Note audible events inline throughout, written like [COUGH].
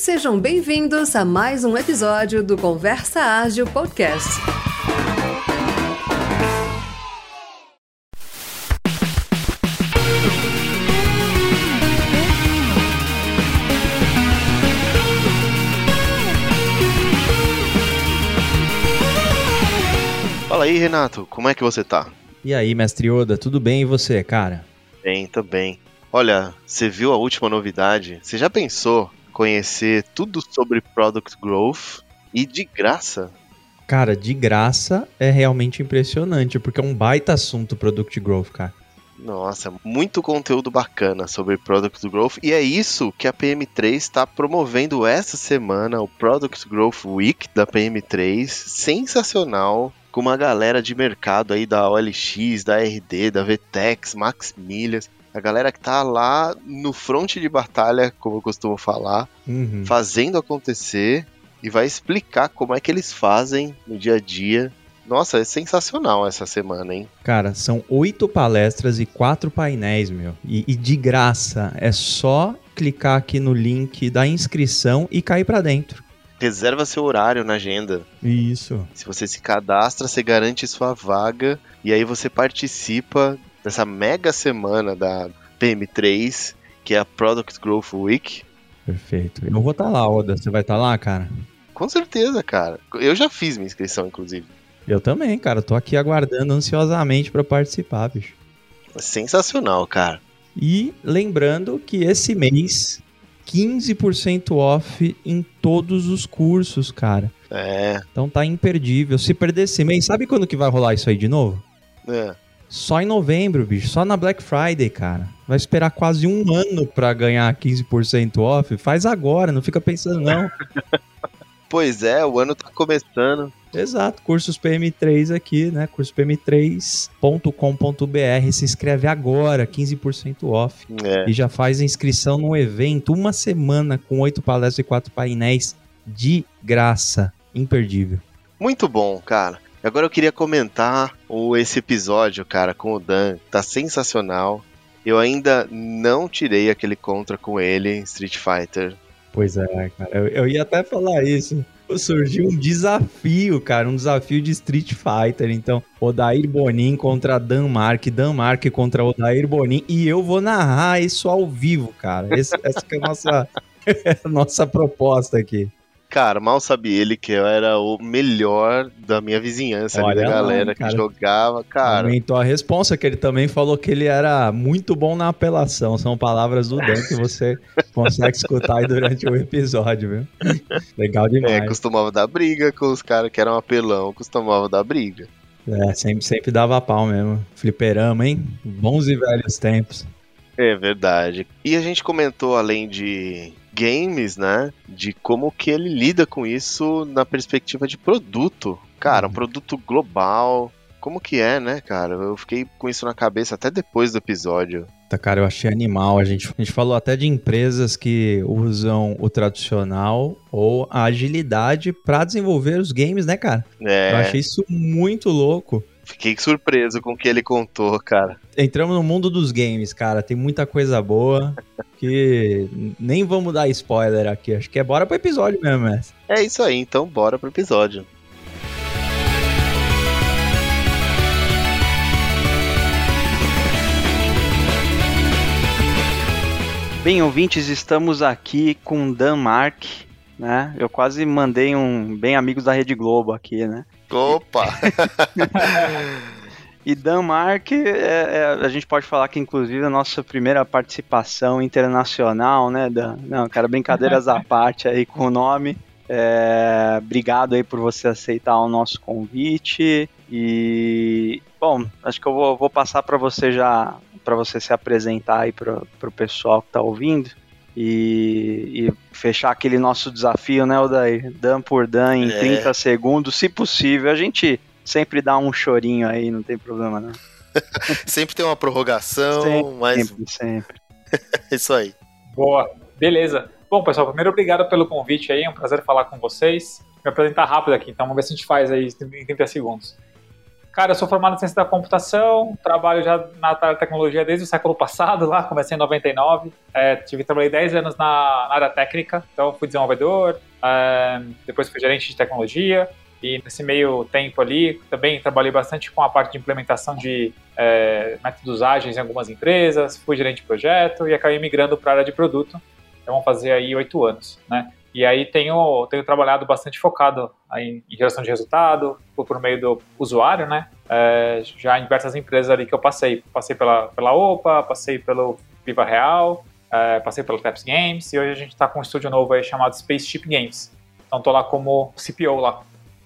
Sejam bem-vindos a mais um episódio do Conversa Ágil Podcast. Fala aí, Renato, como é que você tá? E aí, mestre Oda, tudo bem e você, cara? Bem, tô bem. Olha, você viu a última novidade? Você já pensou conhecer tudo sobre Product Growth e de graça? Cara, de graça é realmente impressionante, porque é um baita assunto Product Growth, cara. Nossa, muito conteúdo bacana sobre Product Growth e é isso que a PM3 está promovendo essa semana, o Product Growth Week da PM3, sensacional, com uma galera de mercado aí da OLX, da RD, da VTEX, Max Milhas, a galera que tá lá no fronte de batalha, como eu costumo falar, Uhum. fazendo acontecer e vai explicar como é que eles fazem no dia a dia. Nossa, é sensacional essa semana, hein? Cara, são oito palestras e quatro painéis, meu. E, e de graça, é só clicar aqui no link da inscrição e cair pra dentro. Reserva seu horário na agenda. Isso. Se você se cadastra, você garante sua vaga e aí você participa dessa mega semana da PM3, que é a Product Growth Week. Perfeito. Eu vou estar lá, Oda. Você vai estar lá, cara? Com certeza, cara. Eu já fiz minha inscrição, inclusive. Eu também, cara. Tô aqui aguardando ansiosamente pra participar, bicho. Sensacional, cara. E lembrando que esse mês, 15% off em todos os cursos, cara. É, Então tá imperdível. Se perder esse mês, sabe quando que vai rolar isso aí de novo? é. Só em novembro, bicho. Só na Black Friday, cara. Vai esperar quase um ano pra ganhar 15% off. Faz agora, não fica pensando não. [LAUGHS] Pois é, o ano tá começando. Exato, cursos PM3 aqui, né? cursospm3.com.br. Se inscreve agora, 15% off. É. E já faz a inscrição no evento, uma semana com oito palestras e quatro painéis de graça. Imperdível. Muito bom, cara. Agora eu queria comentar o, esse episódio, cara, com o Dan. Tá sensacional. Eu ainda não tirei aquele contra com ele em Street Fighter. Pois é, cara. Eu, eu ia até falar isso. Surgiu um desafio, cara, um desafio de Street Fighter. Então, Odair Bonin contra Dan Mark, Dan Mark contra Odair Bonin. E eu vou narrar isso ao vivo, cara. Esse- essa é a nossa, [LAUGHS] a nossa proposta aqui. Cara, mal sabe ele que eu era o melhor da minha vizinhança ali, Olha da lá, galera que jogava. Cara, Aumentou a responsa, que ele também falou que ele era muito bom na apelação. São palavras do Dan que você [LAUGHS] consegue escutar aí durante o episódio, viu? Legal é, demais. costumava dar briga com os caras que eram apelão, costumava dar briga. É, sempre, sempre dava pau mesmo. Fliperama, hein? Bons e velhos tempos. É verdade. E a gente comentou além de games, né? De como que ele lida com isso na perspectiva de produto. Cara, um Uhum. produto global. Como que é, né, cara? Eu fiquei com isso na cabeça até depois do episódio. Tá, cara, eu achei animal. A gente, a gente falou até de empresas que usam o tradicional ou a agilidade pra desenvolver os games, né, cara? Eu É, achei isso muito louco. Fiquei surpreso com o que ele contou, cara. Entramos no mundo dos games, cara. Tem muita coisa boa que nem vamos dar spoiler aqui. Acho que é bora pro episódio mesmo, mestre. É isso aí, então bora pro episódio. Bem, ouvintes, estamos aqui com Dan Mark, né? Eu quase mandei um bem amigos da Rede Globo aqui, né? Opa! [LAUGHS] E Dan Mark, é, é, a gente pode falar que inclusive a nossa primeira participação internacional, né, Dan? Não, cara, brincadeiras à parte aí com o nome. É, obrigado aí por você aceitar o nosso convite e bom, acho que eu vou, vou passar para você já para você se apresentar aí para o pessoal que está ouvindo e, e fechar aquele nosso desafio, né, Odair? Dan por Dan em É. 30 segundos, se possível. A gente sempre dá um chorinho aí, não tem problema não. [LAUGHS] Sempre tem uma prorrogação, Sempre, mas Sempre, sempre. é [LAUGHS] isso aí. Boa, beleza. Bom, pessoal, primeiro obrigado pelo convite aí, é um prazer falar com vocês. Me apresentar rápido aqui, então vamos ver se a gente faz aí em 30 segundos. Cara, eu sou formado em ciência da computação, trabalho já na tecnologia desde o século passado, lá, comecei em 99. É, tive, trabalhei 10 anos na, na, área técnica, então fui desenvolvedor, é, depois fui gerente de tecnologia, e nesse meio tempo ali também trabalhei bastante com a parte de implementação de é, métodos ágeis em algumas empresas, fui gerente de projeto e acabei migrando para a área de produto. Então vão fazer aí oito anos, né? E aí tenho, tenho trabalhado bastante focado em, em geração de resultado, por, por meio do usuário, né? É, já em diversas empresas ali que eu passei. Passei pela, pela OPA, passei pelo Viva Real, é, passei pelo Taps Games, e hoje a gente está com um estúdio novo aí chamado Spaceship Games. Então tô lá como CPO lá.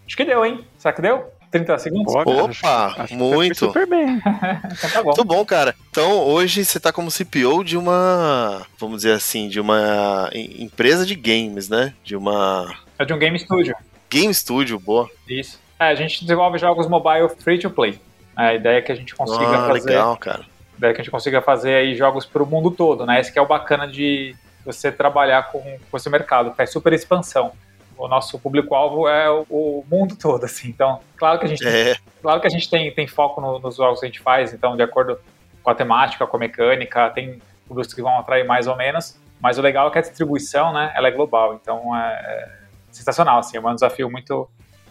Acho que deu, hein? Será que deu? 30 segundos? Pô, Opa, acho, muito. super bem. [LAUGHS] então tá bom. Muito bom, cara. Então, hoje você tá como CPO de uma, vamos dizer assim, de uma empresa de games, né? De uma... É de um game studio. Game studio, boa. Isso. É, a gente desenvolve jogos mobile free to play. É, a ideia é que a gente consiga ah, fazer... legal, cara. A ideia é que a gente consiga fazer aí jogos pro mundo todo, né? Esse que é o bacana de você trabalhar com, com esse mercado, que é super expansão o nosso público-alvo é o, o, mundo todo, assim. Então, claro que a gente, é. claro que a gente tem, tem foco no, nos jogos que a gente faz, então, de acordo com a temática, com a mecânica, tem públicos que vão atrair mais ou menos, mas o legal é que a distribuição, né, ela é global, então é, é sensacional, assim, é um desafio muito,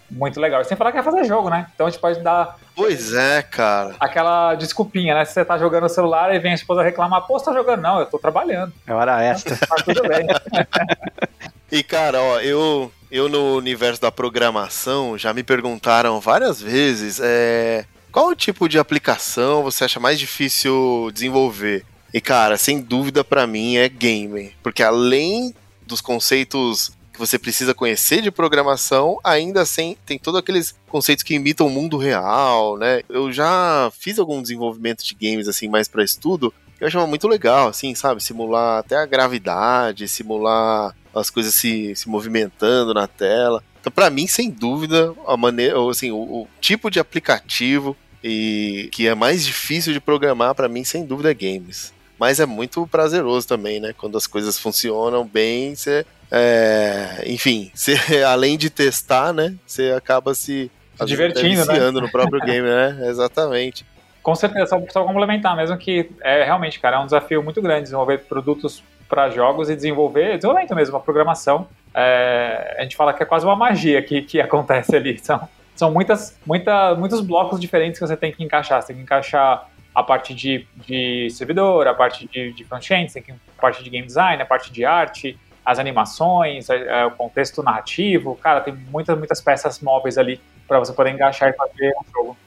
muito legal. E sem falar que é fazer jogo, né? Então a gente pode dar. Pois é, cara. Aquela desculpinha, né? Se você tá jogando no celular e vem a esposa reclamar, pô, você tá jogando? Não, eu tô trabalhando. É hora extra. Mas tudo bem. [LAUGHS] E cara, ó, eu, eu no universo da programação já me perguntaram várias vezes é, qual tipo de aplicação você acha mais difícil desenvolver? E cara, sem dúvida para mim é game, porque além dos conceitos que você precisa conhecer de programação, ainda assim tem todos aqueles conceitos que imitam o mundo real, né? Eu já fiz algum desenvolvimento de games assim mais para estudo, eu achava muito legal, assim, sabe? Simular até a gravidade, simular as coisas se, se movimentando na tela. Então, para mim, sem dúvida, a maneira, assim, o, o, tipo de aplicativo e que é mais difícil de programar para mim, sem dúvida, é games. Mas é muito prazeroso também, né? Quando as coisas funcionam bem, você, é, enfim, você [LAUGHS] além de testar, né? Você acaba se, se divertindo, né? no próprio [LAUGHS] game, né? Exatamente. Com certeza, só, só complementar, mesmo que é realmente, cara, é um desafio muito grande desenvolver produtos para jogos e desenvolver, desenvolvimento mesmo, a programação. É, a gente fala que é quase uma magia que, que acontece ali. [LAUGHS] São, são muitas, muita, muitos blocos diferentes que você tem que encaixar. Você tem que encaixar a parte de, de servidor, a parte de, de front-end, a parte de game design, a parte de arte, as animações, o contexto narrativo. Cara, tem muitas, muitas peças móveis ali para você poder encaixar e fazer um jogo.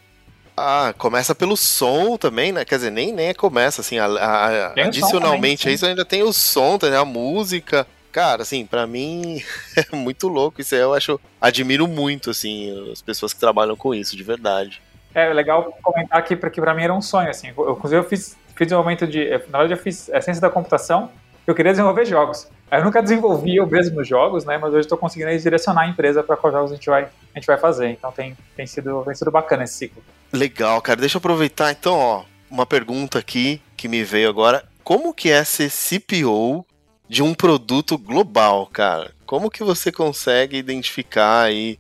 Ah, começa pelo som também, né? Quer dizer, nem, nem começa, assim, a, a, adicionalmente também, a isso ainda tem o som, né? a música. Cara, assim, para mim [LAUGHS] é muito louco isso aí, eu acho, admiro muito, assim, as pessoas que trabalham com isso, de verdade. É legal comentar aqui, porque pra mim era um sonho, assim, eu, inclusive eu fiz, fiz desenvolvimento de, na verdade eu fiz a ciência da computação, eu queria desenvolver jogos. Eu nunca desenvolvi eu mesmo jogos, né? Mas hoje estou conseguindo direcionar a empresa para quais jogos a gente vai, a gente vai fazer. Então tem, tem, sido, tem sido bacana esse ciclo. Legal, cara. Deixa eu aproveitar então, ó, uma pergunta aqui que me veio agora. Como que é ser CPO de um produto global, cara? Como que você consegue identificar aí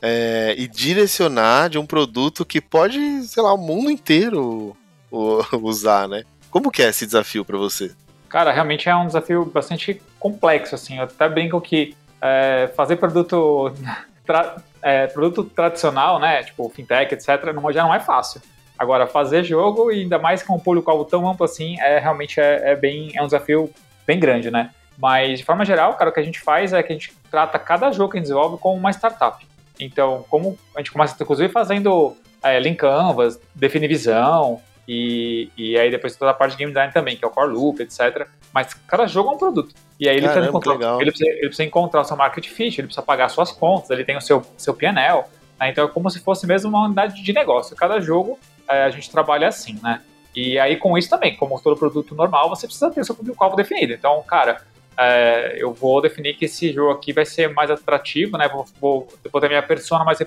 é, e direcionar de um produto que pode, sei lá, o mundo inteiro [LAUGHS] usar, né? Como que é esse desafio para você? Cara, realmente é um desafio bastante complexo, assim. Eu até brinco que é, fazer produto, [LAUGHS] tra, é, produto tradicional, né, tipo fintech, etc., não, já não é fácil. Agora, fazer jogo, e ainda mais com um público-alvo tão amplo assim, é realmente é, é, bem, é um desafio bem grande, né? Mas, de forma geral, cara, o que a gente faz é que a gente trata cada jogo que a gente desenvolve como uma startup. Então, como a gente começa, inclusive, fazendo é, link canvas, definir visão, e, e aí depois toda a parte de game design também, que é o core loop, etc. Mas cada jogo é um produto. E aí ele, Caramba, encontrar, ele, precisa, ele precisa encontrar o seu market fit, ele precisa pagar suas contas, ele tem o seu, seu PNL. Né? Então é como se fosse mesmo uma unidade de negócio. Cada jogo é, a gente trabalha assim, né? E aí com isso também, como todo produto normal, você precisa ter o seu público-alvo definido. Então, cara, é, eu vou definir que esse jogo aqui vai ser mais atrativo, né? Vou, vou, vou ter minha persona mais,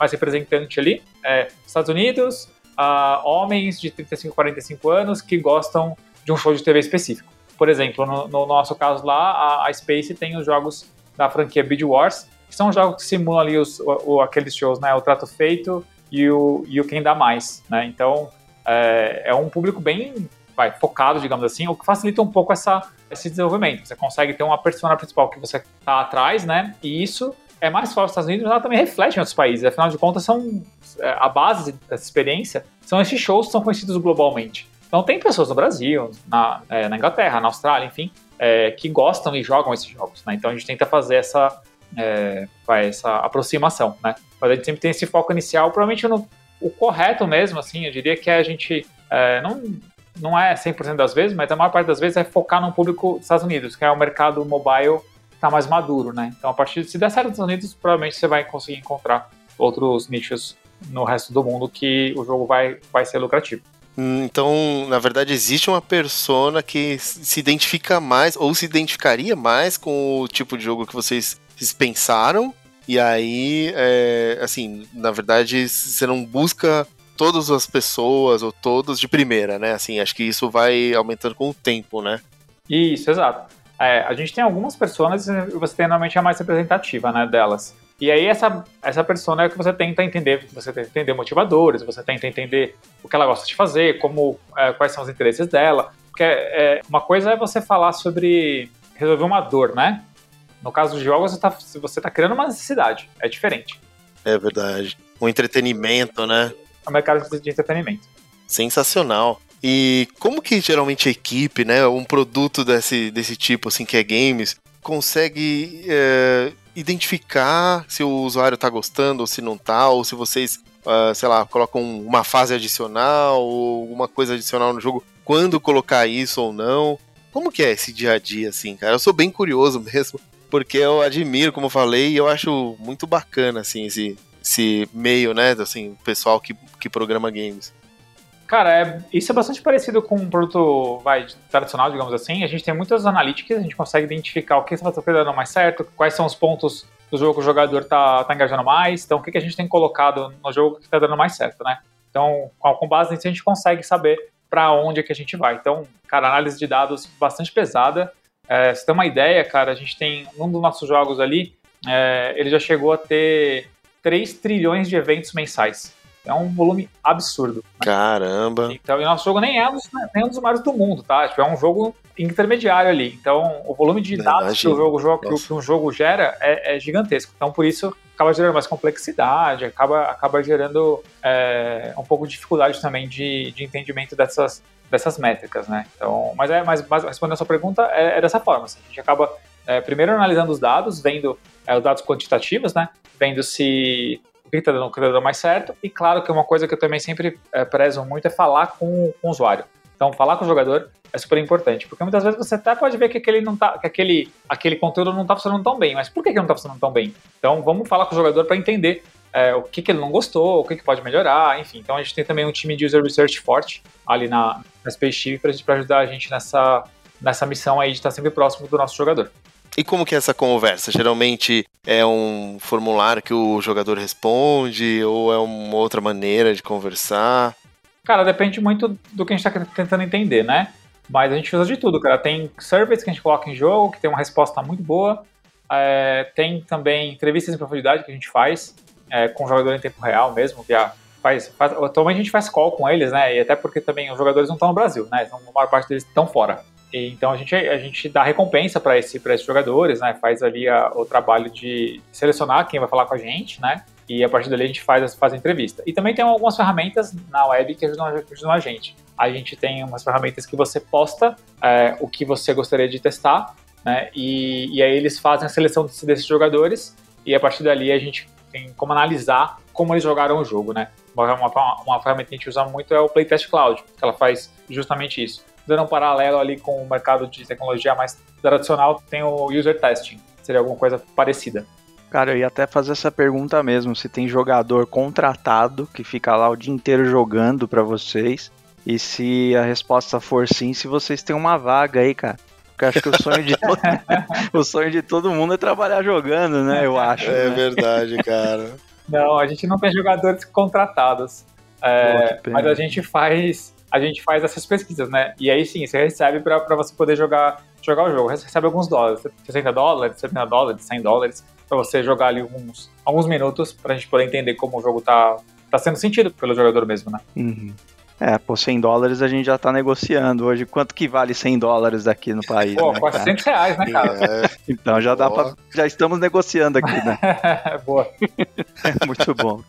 mais representante ali. É, Estados Unidos, uh, homens de 35, 45 anos que gostam de um show de TV específico. Por exemplo, no, no nosso caso lá, a, a, Space tem os jogos da franquia Beat Wars, que são jogos que simulam ali os, o, aqueles shows, né? O Trato Feito e o, e o quem dá mais, né? Então, é, é um público bem vai, focado, digamos assim, o que facilita um pouco essa, esse desenvolvimento. Você consegue ter uma persona principal que você está atrás, né? E isso é mais forte nos Estados Unidos, mas ela também reflete em outros países. Afinal de contas, são é, a base dessa experiência são esses shows que são conhecidos globalmente. Então tem pessoas no Brasil, na, é, na Inglaterra, na Austrália, enfim, é, que gostam e jogam esses jogos. Né? Então a gente tenta fazer essa, é, essa aproximação, né? Mas a gente sempre tem esse foco inicial, provavelmente no, o correto mesmo, assim, eu diria que é a gente é, não não é 100% das vezes, mas a maior parte das vezes é focar no público dos Estados Unidos, que é o mercado mobile que está mais maduro, né? Então, a partir de se der certo nos Estados Unidos, provavelmente você vai conseguir encontrar outros nichos no resto do mundo que o jogo vai, vai ser lucrativo. Hum, então, na verdade, existe uma persona que se identifica mais ou se identificaria mais com o tipo de jogo que vocês pensaram. E aí, é, assim, na verdade, você não busca todas as pessoas ou todos de primeira, né? Assim, acho que isso vai aumentando com o tempo, né? Isso, exato. É, a gente tem algumas pessoas e você tem normalmente a mais representativa, né, delas. E aí essa, essa persona é que você tenta entender, você tenta entender motivadores, você tenta entender o que ela gosta de fazer, como, é, quais são os interesses dela. Porque é, uma coisa é você falar sobre resolver uma dor, né? No caso de jogos, você está você tá criando uma necessidade, é diferente. É verdade. Um entretenimento, né? É um mercado de entretenimento. Sensacional. E como que geralmente a equipe, né, um produto desse, desse tipo, assim, que é games, consegue é, identificar se o usuário está gostando ou se não está, ou se vocês, uh, sei lá, colocam uma fase adicional ou alguma coisa adicional no jogo, quando colocar isso ou não? Como que é esse dia a dia, assim, cara? Eu sou bem curioso [LAUGHS] mesmo, porque eu admiro, como eu falei, e eu acho muito bacana, assim, esse, esse meio, né, assim, o pessoal que, que programa games. Cara, é, isso é bastante parecido com um produto vai, tradicional, digamos assim. A gente tem muitas analíticas, a gente consegue identificar o que está dando mais certo, quais são os pontos do jogo que o jogador está tá engajando mais, então o que, que a gente tem colocado no jogo que está dando mais certo, né? Então, com base nisso, a gente consegue saber para onde é que a gente vai. Então, cara, análise de dados bastante pesada. É, você tem uma ideia, cara, a gente tem um dos nossos jogos ali, é, ele já chegou a ter 3 trilhões de eventos mensais. É um volume absurdo. Né? Caramba! Então, e nosso jogo nem é, um dos, nem um dos maiores do mundo, tá? Tipo, é um jogo intermediário ali. Então, o volume de dados que o, jogo, que, um jogo gera é, é, gigantesco. Então, por isso, acaba gerando mais complexidade, acaba, acaba gerando é, um pouco de dificuldade também de, de entendimento dessas, dessas métricas, né? Então, mas é, mas, mas respondendo a sua pergunta, é, é dessa forma. Assim, a gente acaba é, primeiro analisando os dados, vendo é, os dados quantitativos, né? Vendo se que está dando, tá dando mais certo. E claro que uma coisa que eu também sempre é, prezo muito é falar com, com o usuário. Então, falar com o jogador é super importante, porque muitas vezes você até pode ver que aquele, não tá, que aquele, aquele conteúdo não está funcionando tão bem, mas por que, que não está funcionando tão bem? Então, vamos falar com o jogador para entender é, o que, que ele não gostou, o que, que pode melhorar, enfim. Então, a gente tem também um time de user research forte ali na, na Space para ajudar a gente nessa, nessa missão aí de estar sempre próximo do nosso jogador. E como que é essa conversa? Geralmente é um formulário que o jogador responde ou é uma outra maneira de conversar? Cara, depende muito do que a gente está tentando entender, né? Mas a gente usa de tudo, cara. Tem surveys que a gente coloca em jogo, que tem uma resposta muito boa. É, tem também entrevistas em profundidade que a gente faz é, com o jogador em tempo real mesmo, que a, faz, faz, atualmente a gente faz call com eles, né? E até porque também os jogadores não estão no Brasil, né? Então, a maior parte deles estão fora. Então a gente, a gente dá recompensa para esse, esses jogadores, né? Faz ali a, o trabalho de selecionar quem vai falar com a gente, né? E a partir dali a gente faz, faz a entrevista. E também tem algumas ferramentas na web que ajudam, ajudam a gente. A gente tem umas ferramentas que você posta é, o que você gostaria de testar, né? E, e aí eles fazem a seleção desses jogadores e a partir dali a gente tem como analisar como eles jogaram o jogo, né? Uma, uma, uma ferramenta que a gente usa muito é o Playtest Cloud, que ela faz justamente isso dando um paralelo ali com o mercado de tecnologia mais tradicional, tem o user testing. Seria alguma coisa parecida. Cara, eu ia até fazer essa pergunta mesmo, se tem jogador contratado que fica lá o dia inteiro jogando para vocês, e se a resposta for sim, se vocês têm uma vaga aí, cara. Porque acho que o sonho de todo, [LAUGHS] [LAUGHS] o sonho de todo mundo é trabalhar jogando, né? Eu acho. É né? verdade, cara. Não, a gente não tem jogadores contratados. É, Pô, mas a gente faz a gente faz essas pesquisas, né? E aí sim, você recebe para você poder jogar, jogar o jogo. Você recebe alguns dólares, 60 dólares, 70 dólares, 100 dólares, para você jogar ali alguns, alguns minutos, para a gente poder entender como o jogo tá, tá sendo sentido pelo jogador mesmo, né? Uhum. É, por 100 dólares a gente já tá negociando hoje. Quanto que vale 100 dólares aqui no país? Pô, né, 400 cara? reais, né, cara? É. Então já dá para Já estamos negociando aqui, né? [LAUGHS] Boa. [LAUGHS] É muito bom.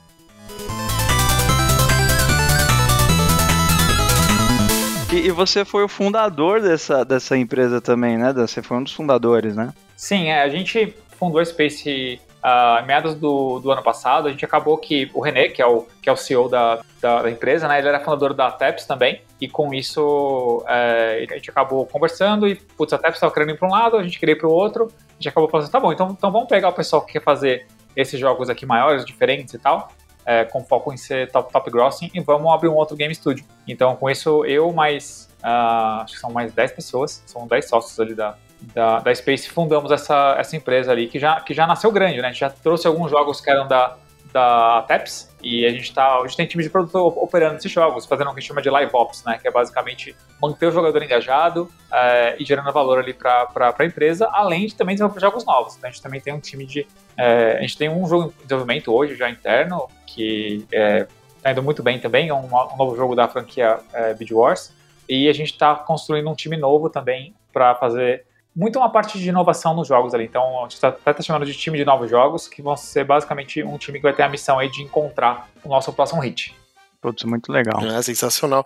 E, e, você foi o fundador dessa, dessa empresa também, né? Você foi um dos fundadores, né? Sim, é, a gente fundou a Space uh, em meados do, do ano passado, a gente acabou que o René, que é o, que é o CEO da, da, da empresa, né, ele era fundador da TEPS também, e com isso é, a gente acabou conversando e, putz, a TEPS estava querendo ir para um lado, a gente queria ir para o outro, a gente acabou falando assim, tá bom, então, então vamos pegar o pessoal que quer fazer esses jogos aqui maiores, diferentes e tal, é, com foco em ser top, top grossing, e vamos abrir um outro game studio. Então, com isso, eu mais, uh, acho que são mais 10 pessoas, são 10 sócios ali da, da, da Space fundamos essa, essa empresa ali, que já, que já nasceu grande, né? A gente já trouxe alguns jogos que eram da, da TEPS e a gente tá, a gente tem time de produto operando esses jogos, fazendo o que a gente chama de live ops, né? Que é basicamente manter o jogador engajado é, e gerando valor ali para a empresa, além de também desenvolver jogos novos. Então a gente também tem um time de. É, a gente tem um jogo em desenvolvimento hoje já interno, que é, tá indo muito bem também, é um, um novo jogo da franquia é, Wars. E a gente está construindo um time novo também para fazer muito uma parte de inovação nos jogos ali. Então, a gente está até tá chamando de time de novos jogos, que vão ser basicamente um time que vai ter a missão aí de encontrar o nosso próximo hit. Putz, muito legal. É sensacional.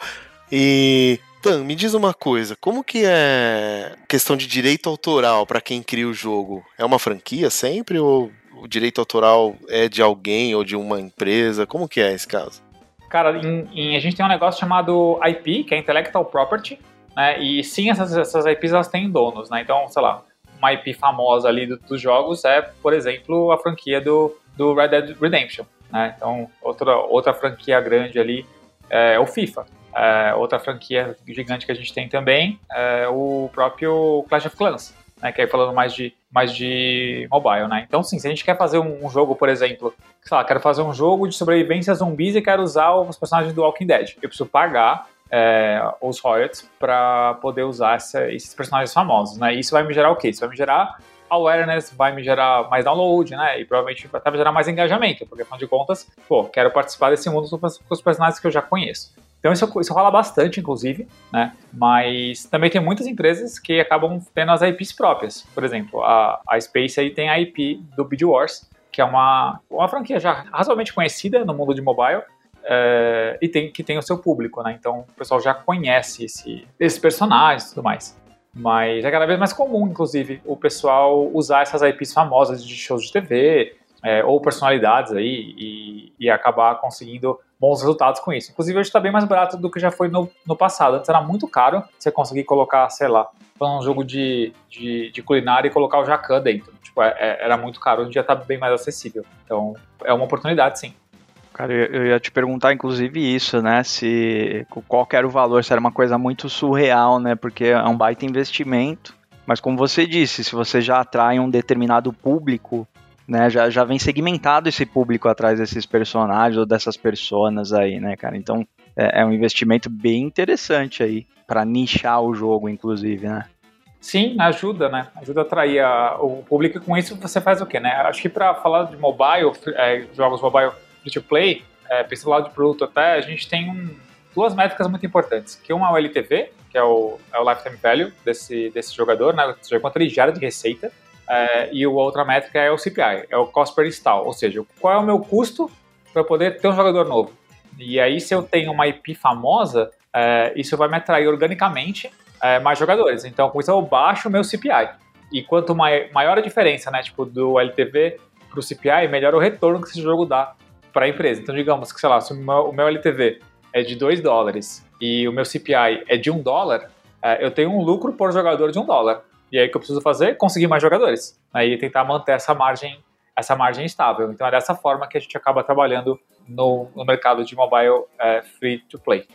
E Dan, me diz uma coisa, como que é questão de direito autoral para quem cria o jogo? É uma franquia sempre ou o direito autoral é de alguém ou de uma empresa? Como que é esse caso? Cara, em, em, a gente tem um negócio chamado IP, que é Intellectual Property, né? E sim, essas, essas IPs elas têm donos, né? Então, sei lá, uma IP famosa ali do, dos jogos é, por exemplo, a franquia do, do Red Dead Redemption, né? Então, outra, outra franquia grande ali é o FIFA. É, outra franquia gigante que a gente tem também é o próprio Clash of Clans, né? Que aí falando mais de, mais de mobile, né? Então, sim, se a gente quer fazer um, um jogo, por exemplo, sei lá, quero fazer um jogo de sobrevivência zumbis e quero usar os personagens do Walking Dead, eu preciso pagar é, os royalties para poder usar essa, esses personagens famosos, né? Isso vai me gerar o quê? Isso vai me gerar awareness, vai me gerar mais download, né? E provavelmente vai até gerar mais engajamento, porque afinal de contas, pô, quero participar desse mundo com os personagens que eu já conheço. Então isso, isso rola bastante, inclusive, né? Mas também tem muitas empresas que acabam tendo as IPs próprias. Por exemplo, a, a Space aí tem a IP do Bid Wars, que é uma, uma franquia já razoavelmente conhecida no mundo de mobile, é, e tem, que tem o seu público, né? Então o pessoal já conhece esse, esses personagens e tudo mais. Mas é cada vez mais comum, inclusive, o pessoal usar essas IPs famosas de shows de TV é, ou personalidades aí e, e, acabar conseguindo bons resultados com isso. Inclusive, hoje está bem mais barato do que já foi no, no passado. Antes era muito caro você conseguir colocar, sei lá, um jogo de, de, de culinária e colocar o Jacan dentro. Tipo, é, é, era muito caro, hoje já está bem mais acessível. Então, é uma oportunidade, sim. Cara, eu ia te perguntar, inclusive, isso, né? Se qual era o valor, se era uma coisa muito surreal, né? Porque é um baita investimento. Mas como você disse, se você já atrai um determinado público, né? Já, já vem segmentado esse público atrás desses personagens ou dessas personas aí, né, cara? Então é, é um investimento bem interessante aí para nichar o jogo, inclusive, né? Sim, ajuda, né? Ajuda a atrair a, o público com isso você faz o quê, né? Acho que para falar de mobile, é, jogos mobile free to play, é, pensando lado de produto até, a gente tem um, duas métricas muito importantes, que uma é o LTV, que é o, é o lifetime value desse, desse jogador, né, ou seja, quanto ele gera de receita, é, e a outra métrica é o CPI, é o cost per install, ou seja, qual é o meu custo para poder ter um jogador novo. E aí, se eu tenho uma IP famosa, é, isso vai me atrair organicamente é, mais jogadores. Então, com isso eu baixo o meu CPI. E quanto maior a diferença, né, tipo, do LTV para o CPI, melhor o retorno que esse jogo dá para a empresa. Então, digamos que, sei lá, se o meu, LTV é de 2 dólares e o meu CPI é de 1 um dólar, é, eu tenho um lucro por jogador de 1 um dólar. E aí o que eu preciso fazer? Conseguir mais jogadores. Aí tentar manter essa margem, essa margem estável. Então é dessa forma que a gente acaba trabalhando no, no mercado de mobile é, free to play.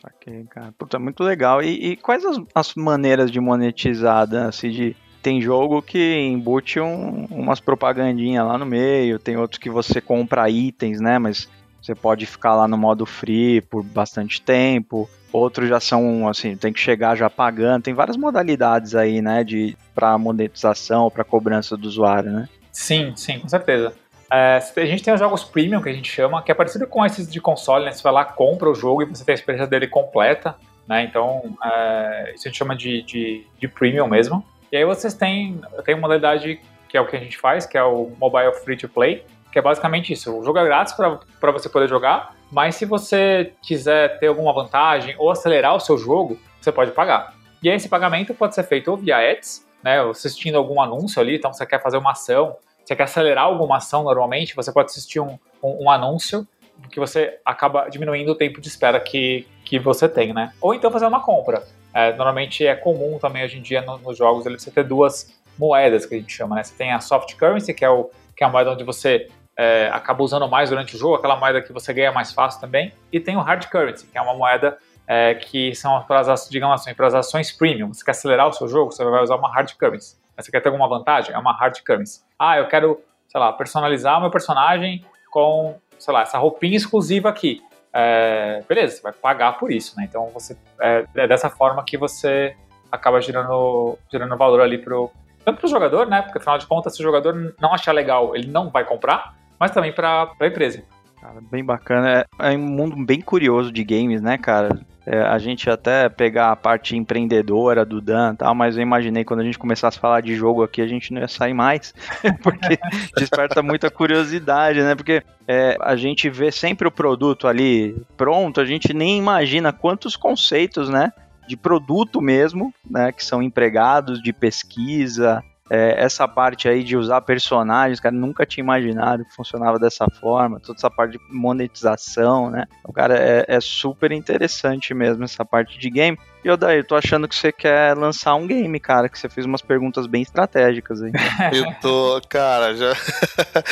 Saquei, cara. Puta, muito legal. E, e quais as, as, maneiras de monetizar, assim, de tem jogo que embute um, umas propagandinhas lá no meio, tem outros que você compra itens, né? Mas você pode ficar lá no modo free por bastante tempo. Outros já são assim, tem que chegar já pagando. Tem várias modalidades aí, né, de para monetização, para cobrança do usuário, né? Sim, sim, com certeza. É, a gente tem os jogos premium, que a gente chama, que é parecido com esses de console, né? Você vai lá, compra o jogo e você tem a experiência dele completa, né? Então, é, isso a gente chama de, de, de, premium mesmo. E aí vocês têm, tem uma modalidade que é o que a gente faz, que é o Mobile Free to Play, que é basicamente isso. O jogo é grátis para você poder jogar, mas se você quiser ter alguma vantagem ou acelerar o seu jogo, você pode pagar. E aí esse pagamento pode ser feito ou via ads, né, assistindo algum anúncio ali, então você quer fazer uma ação, você quer acelerar alguma ação normalmente, você pode assistir um, um, um anúncio que você acaba diminuindo o tempo de espera que, que você tem, né? Ou então fazer uma compra. É, normalmente é comum também hoje em dia no, nos jogos você ter duas moedas que a gente chama, né? Você tem a soft currency, que é, o, que é a moeda onde você é, acaba usando mais durante o jogo, aquela moeda que você ganha mais fácil também, e tem o hard currency, que é uma moeda é, que são as, digamos assim, para as ações premium. Você quer acelerar o seu jogo, você vai usar uma hard currency. Você quer ter alguma vantagem? É uma hard currency. Ah, eu quero, sei lá, personalizar o meu personagem com, sei lá, essa roupinha exclusiva aqui. É, beleza, você vai pagar por isso, né? Então você é, é dessa forma que você acaba gerando, gerando valor ali pro tanto para o jogador, né? Porque afinal de contas, se o jogador não achar legal, ele não vai comprar, mas também para a empresa. Cara, bem bacana. É, é um mundo bem curioso de games, né, cara? É, a gente até pegar a parte empreendedora do Dan e tal, mas eu imaginei quando a gente começasse a falar de jogo aqui, a gente não ia sair mais, [LAUGHS] porque desperta muita curiosidade, né? Porque é, a gente vê sempre o produto ali pronto, a gente nem imagina quantos conceitos, né? De produto mesmo, né? Que são empregados, de pesquisa, é, essa parte aí de usar personagens, cara, nunca tinha imaginado que funcionava dessa forma, toda essa parte de monetização, né? Então, cara, é, é super interessante mesmo essa parte de game. E Odair, tô achando que você quer lançar um game, cara, que você fez umas perguntas bem estratégicas aí. eu tô, cara, já.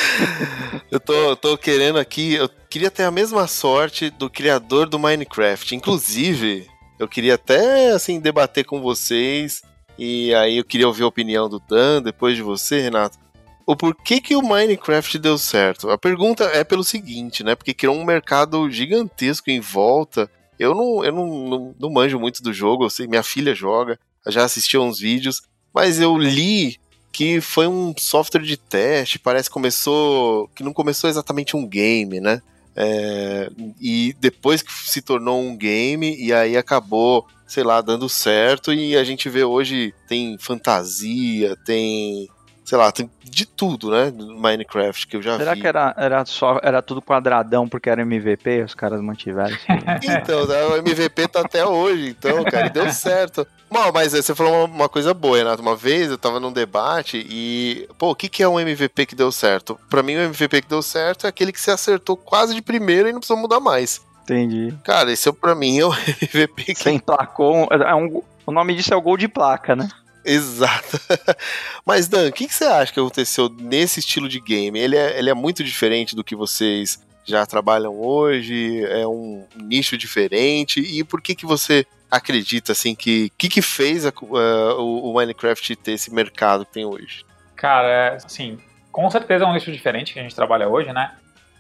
[LAUGHS] eu tô, tô querendo aqui. Eu queria ter a mesma sorte do criador do Minecraft. Inclusive, eu queria até, assim, debater com vocês e aí eu queria ouvir a opinião do Dan, depois de você, Renato. O porquê que o Minecraft deu certo? A pergunta é pelo seguinte, né? Porque criou um mercado gigantesco em volta. Eu não, eu não, não, não manjo muito do jogo, eu sei, minha filha joga, já assistiu uns vídeos, mas eu li que foi um software de teste, parece que começou. que não começou exatamente um game, né? É, e depois que se tornou um game, e aí acabou sei lá, dando certo e a gente vê hoje tem fantasia, tem sei lá, tem de tudo, né? Minecraft que eu já Será vi. Será que era, era só era tudo quadradão porque era MVP, os caras mantiveram? [LAUGHS] então, né, o MVP tá até hoje, então, cara, deu certo. Bom, mas você falou uma, coisa boa, Renato. Uma vez eu tava num debate e, pô, o que, que é um MVP que deu certo? Para mim, o MVP que deu certo é aquele que você acertou quase de primeira e não precisa mudar mais. Entendi. Cara, esse é pra mim é o [LAUGHS] MVP que. Você emplacou. É um, o nome disso é o gol de placa, né? Exato. [LAUGHS] Mas, Dan, o que, que, você acha que aconteceu nesse estilo de game? Ele é, ele é muito diferente do que vocês já trabalham hoje? É um nicho diferente? E por que, que você acredita, assim, que. O que, que fez a, uh, o, o Minecraft ter esse mercado que tem hoje? Cara, assim, com certeza é um nicho diferente que a gente trabalha hoje, né?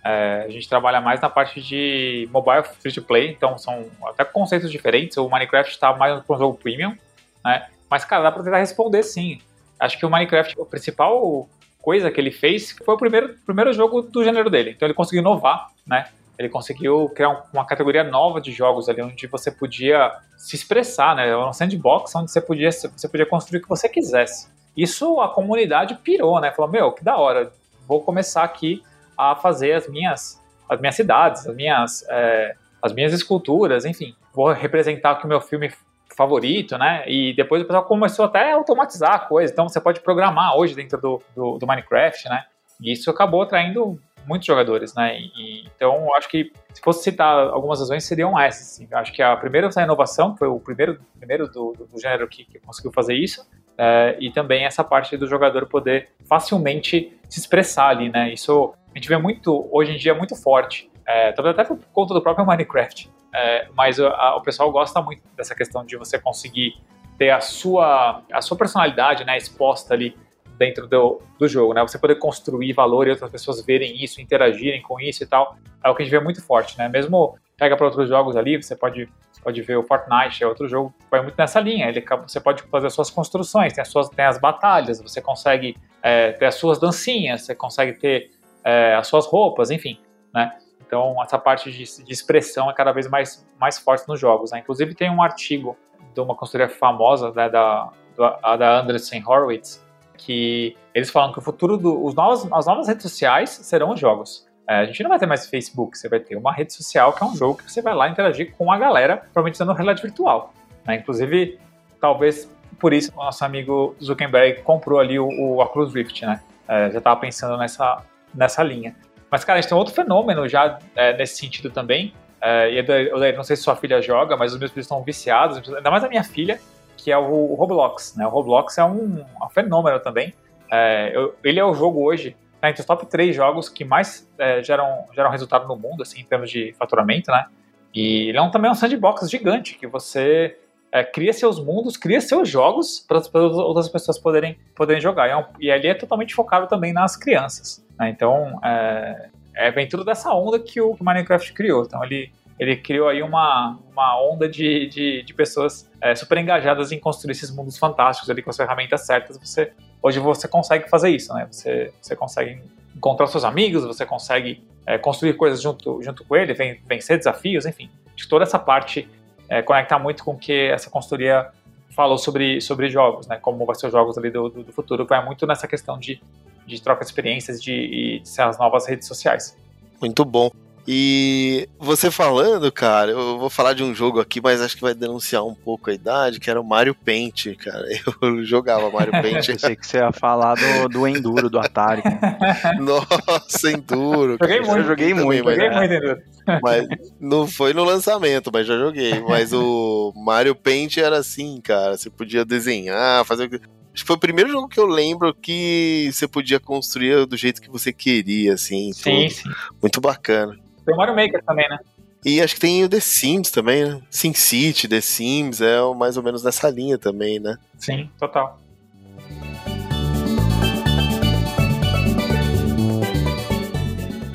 É, a gente trabalha mais na parte de mobile free to play, então são até conceitos diferentes. O Minecraft está mais para um jogo premium, né? Mas, cara, dá para tentar responder sim. Acho que o Minecraft, a principal coisa que ele fez foi o primeiro, primeiro jogo do gênero dele. Então ele conseguiu inovar, né? Ele conseguiu criar uma categoria nova de jogos ali, onde você podia se expressar, né? Um sandbox onde você podia, você podia construir o que você quisesse. Isso a comunidade pirou, né? Falou, meu, que da hora, vou começar aqui a fazer as minhas, as minhas cidades, as minhas, é, as minhas esculturas, enfim. Vou representar aqui o meu filme favorito, né? E depois o pessoal começou até a automatizar a coisa. Então você pode programar hoje dentro do, do, do Minecraft, né? E isso acabou atraindo muitos jogadores, né? E, então acho que se fosse citar algumas razões seriam essas. Assim. Acho que a primeira essa inovação foi o primeiro, primeiro do, do, do gênero que, que, conseguiu fazer isso. É, e também essa parte do jogador poder facilmente se expressar ali, né? Isso a gente vê muito, hoje em dia, muito forte. É, talvez até por conta do próprio Minecraft. É, mas a, o pessoal gosta muito dessa questão de você conseguir ter a sua, a sua personalidade né, exposta ali dentro do, do jogo, né? Você poder construir valor e outras pessoas verem isso, interagirem com isso e tal. É o que a gente vê muito forte, né? Mesmo pega para outros jogos ali, você pode, pode ver o Fortnite, é outro jogo vai muito nessa linha. Ele, você pode fazer as suas construções, tem as, suas, tem as batalhas, você consegue é, ter as suas dancinhas, você consegue ter é, as suas roupas, enfim, né? Então, essa parte de, de, expressão é cada vez mais, mais forte nos jogos. Né? Inclusive, tem um artigo de uma consultoria famosa, né, da, da Andreessen Horowitz, que eles falam que o futuro dos novos, as novas redes sociais serão os jogos. É, a gente não vai ter mais Facebook, você vai ter uma rede social que é um jogo que você vai lá interagir com a galera, provavelmente usando realidade virtual. Né? Inclusive, talvez por isso nosso amigo Zuckerberg comprou ali o, o Oculus Rift, né? É, já estava pensando nessa, nessa linha. Mas, cara, a gente tem outro fenômeno já é, nesse sentido também. É, e eu não sei se sua filha joga, mas os meus filhos estão viciados, ainda mais a minha filha, que é o, Roblox. Né? O Roblox é um, um fenômeno também. É, eu, ele é o jogo hoje, tá entre os top 3 jogos que mais é, geram, geram resultado no mundo, assim, em termos de faturamento, né? E ele é um, também um sandbox gigante, que você é, cria seus mundos, cria seus jogos para as outras pessoas poderem, poderem jogar. E, é um, e ali é totalmente focado também nas crianças. Né? Então, é, é, vem tudo dessa onda que o, Minecraft criou. Então, ele, ele criou aí uma, uma onda de, de, de pessoas é, super engajadas em construir esses mundos fantásticos ali com as ferramentas certas. Você, hoje você consegue fazer isso, né? Você, você consegue encontrar seus amigos, você consegue é, construir coisas junto, junto com ele, vencer desafios, enfim. Que toda essa parte é, conecta muito com o que essa consultoria falou sobre, sobre jogos, né? Como vai ser os jogos ali do, do, do futuro, vai muito nessa questão de, de troca de experiências de, de ser as novas redes sociais. Muito bom. E você falando, cara, eu vou falar de um jogo aqui, mas acho que vai denunciar um pouco a idade, que era o Mario Paint, cara. [LAUGHS] Eu jogava Mario Paint. eu sei que você ia falar do, do Enduro, do Atari. [LAUGHS] Nossa, Enduro. Joguei muito. Eu joguei muito. Joguei muito Enduro. [LAUGHS] Mas não foi no lançamento, mas já joguei. Mas o Mario Paint era assim, cara. Você podia desenhar, fazer Acho que foi o primeiro jogo que eu lembro que você podia construir do jeito que você queria, assim. Sim, tudo. sim. Muito bacana. Tem o Mario Maker também, né? E acho que tem o The Sims também, né? SimCity, The Sims, é mais ou menos nessa linha também, né? Sim, total.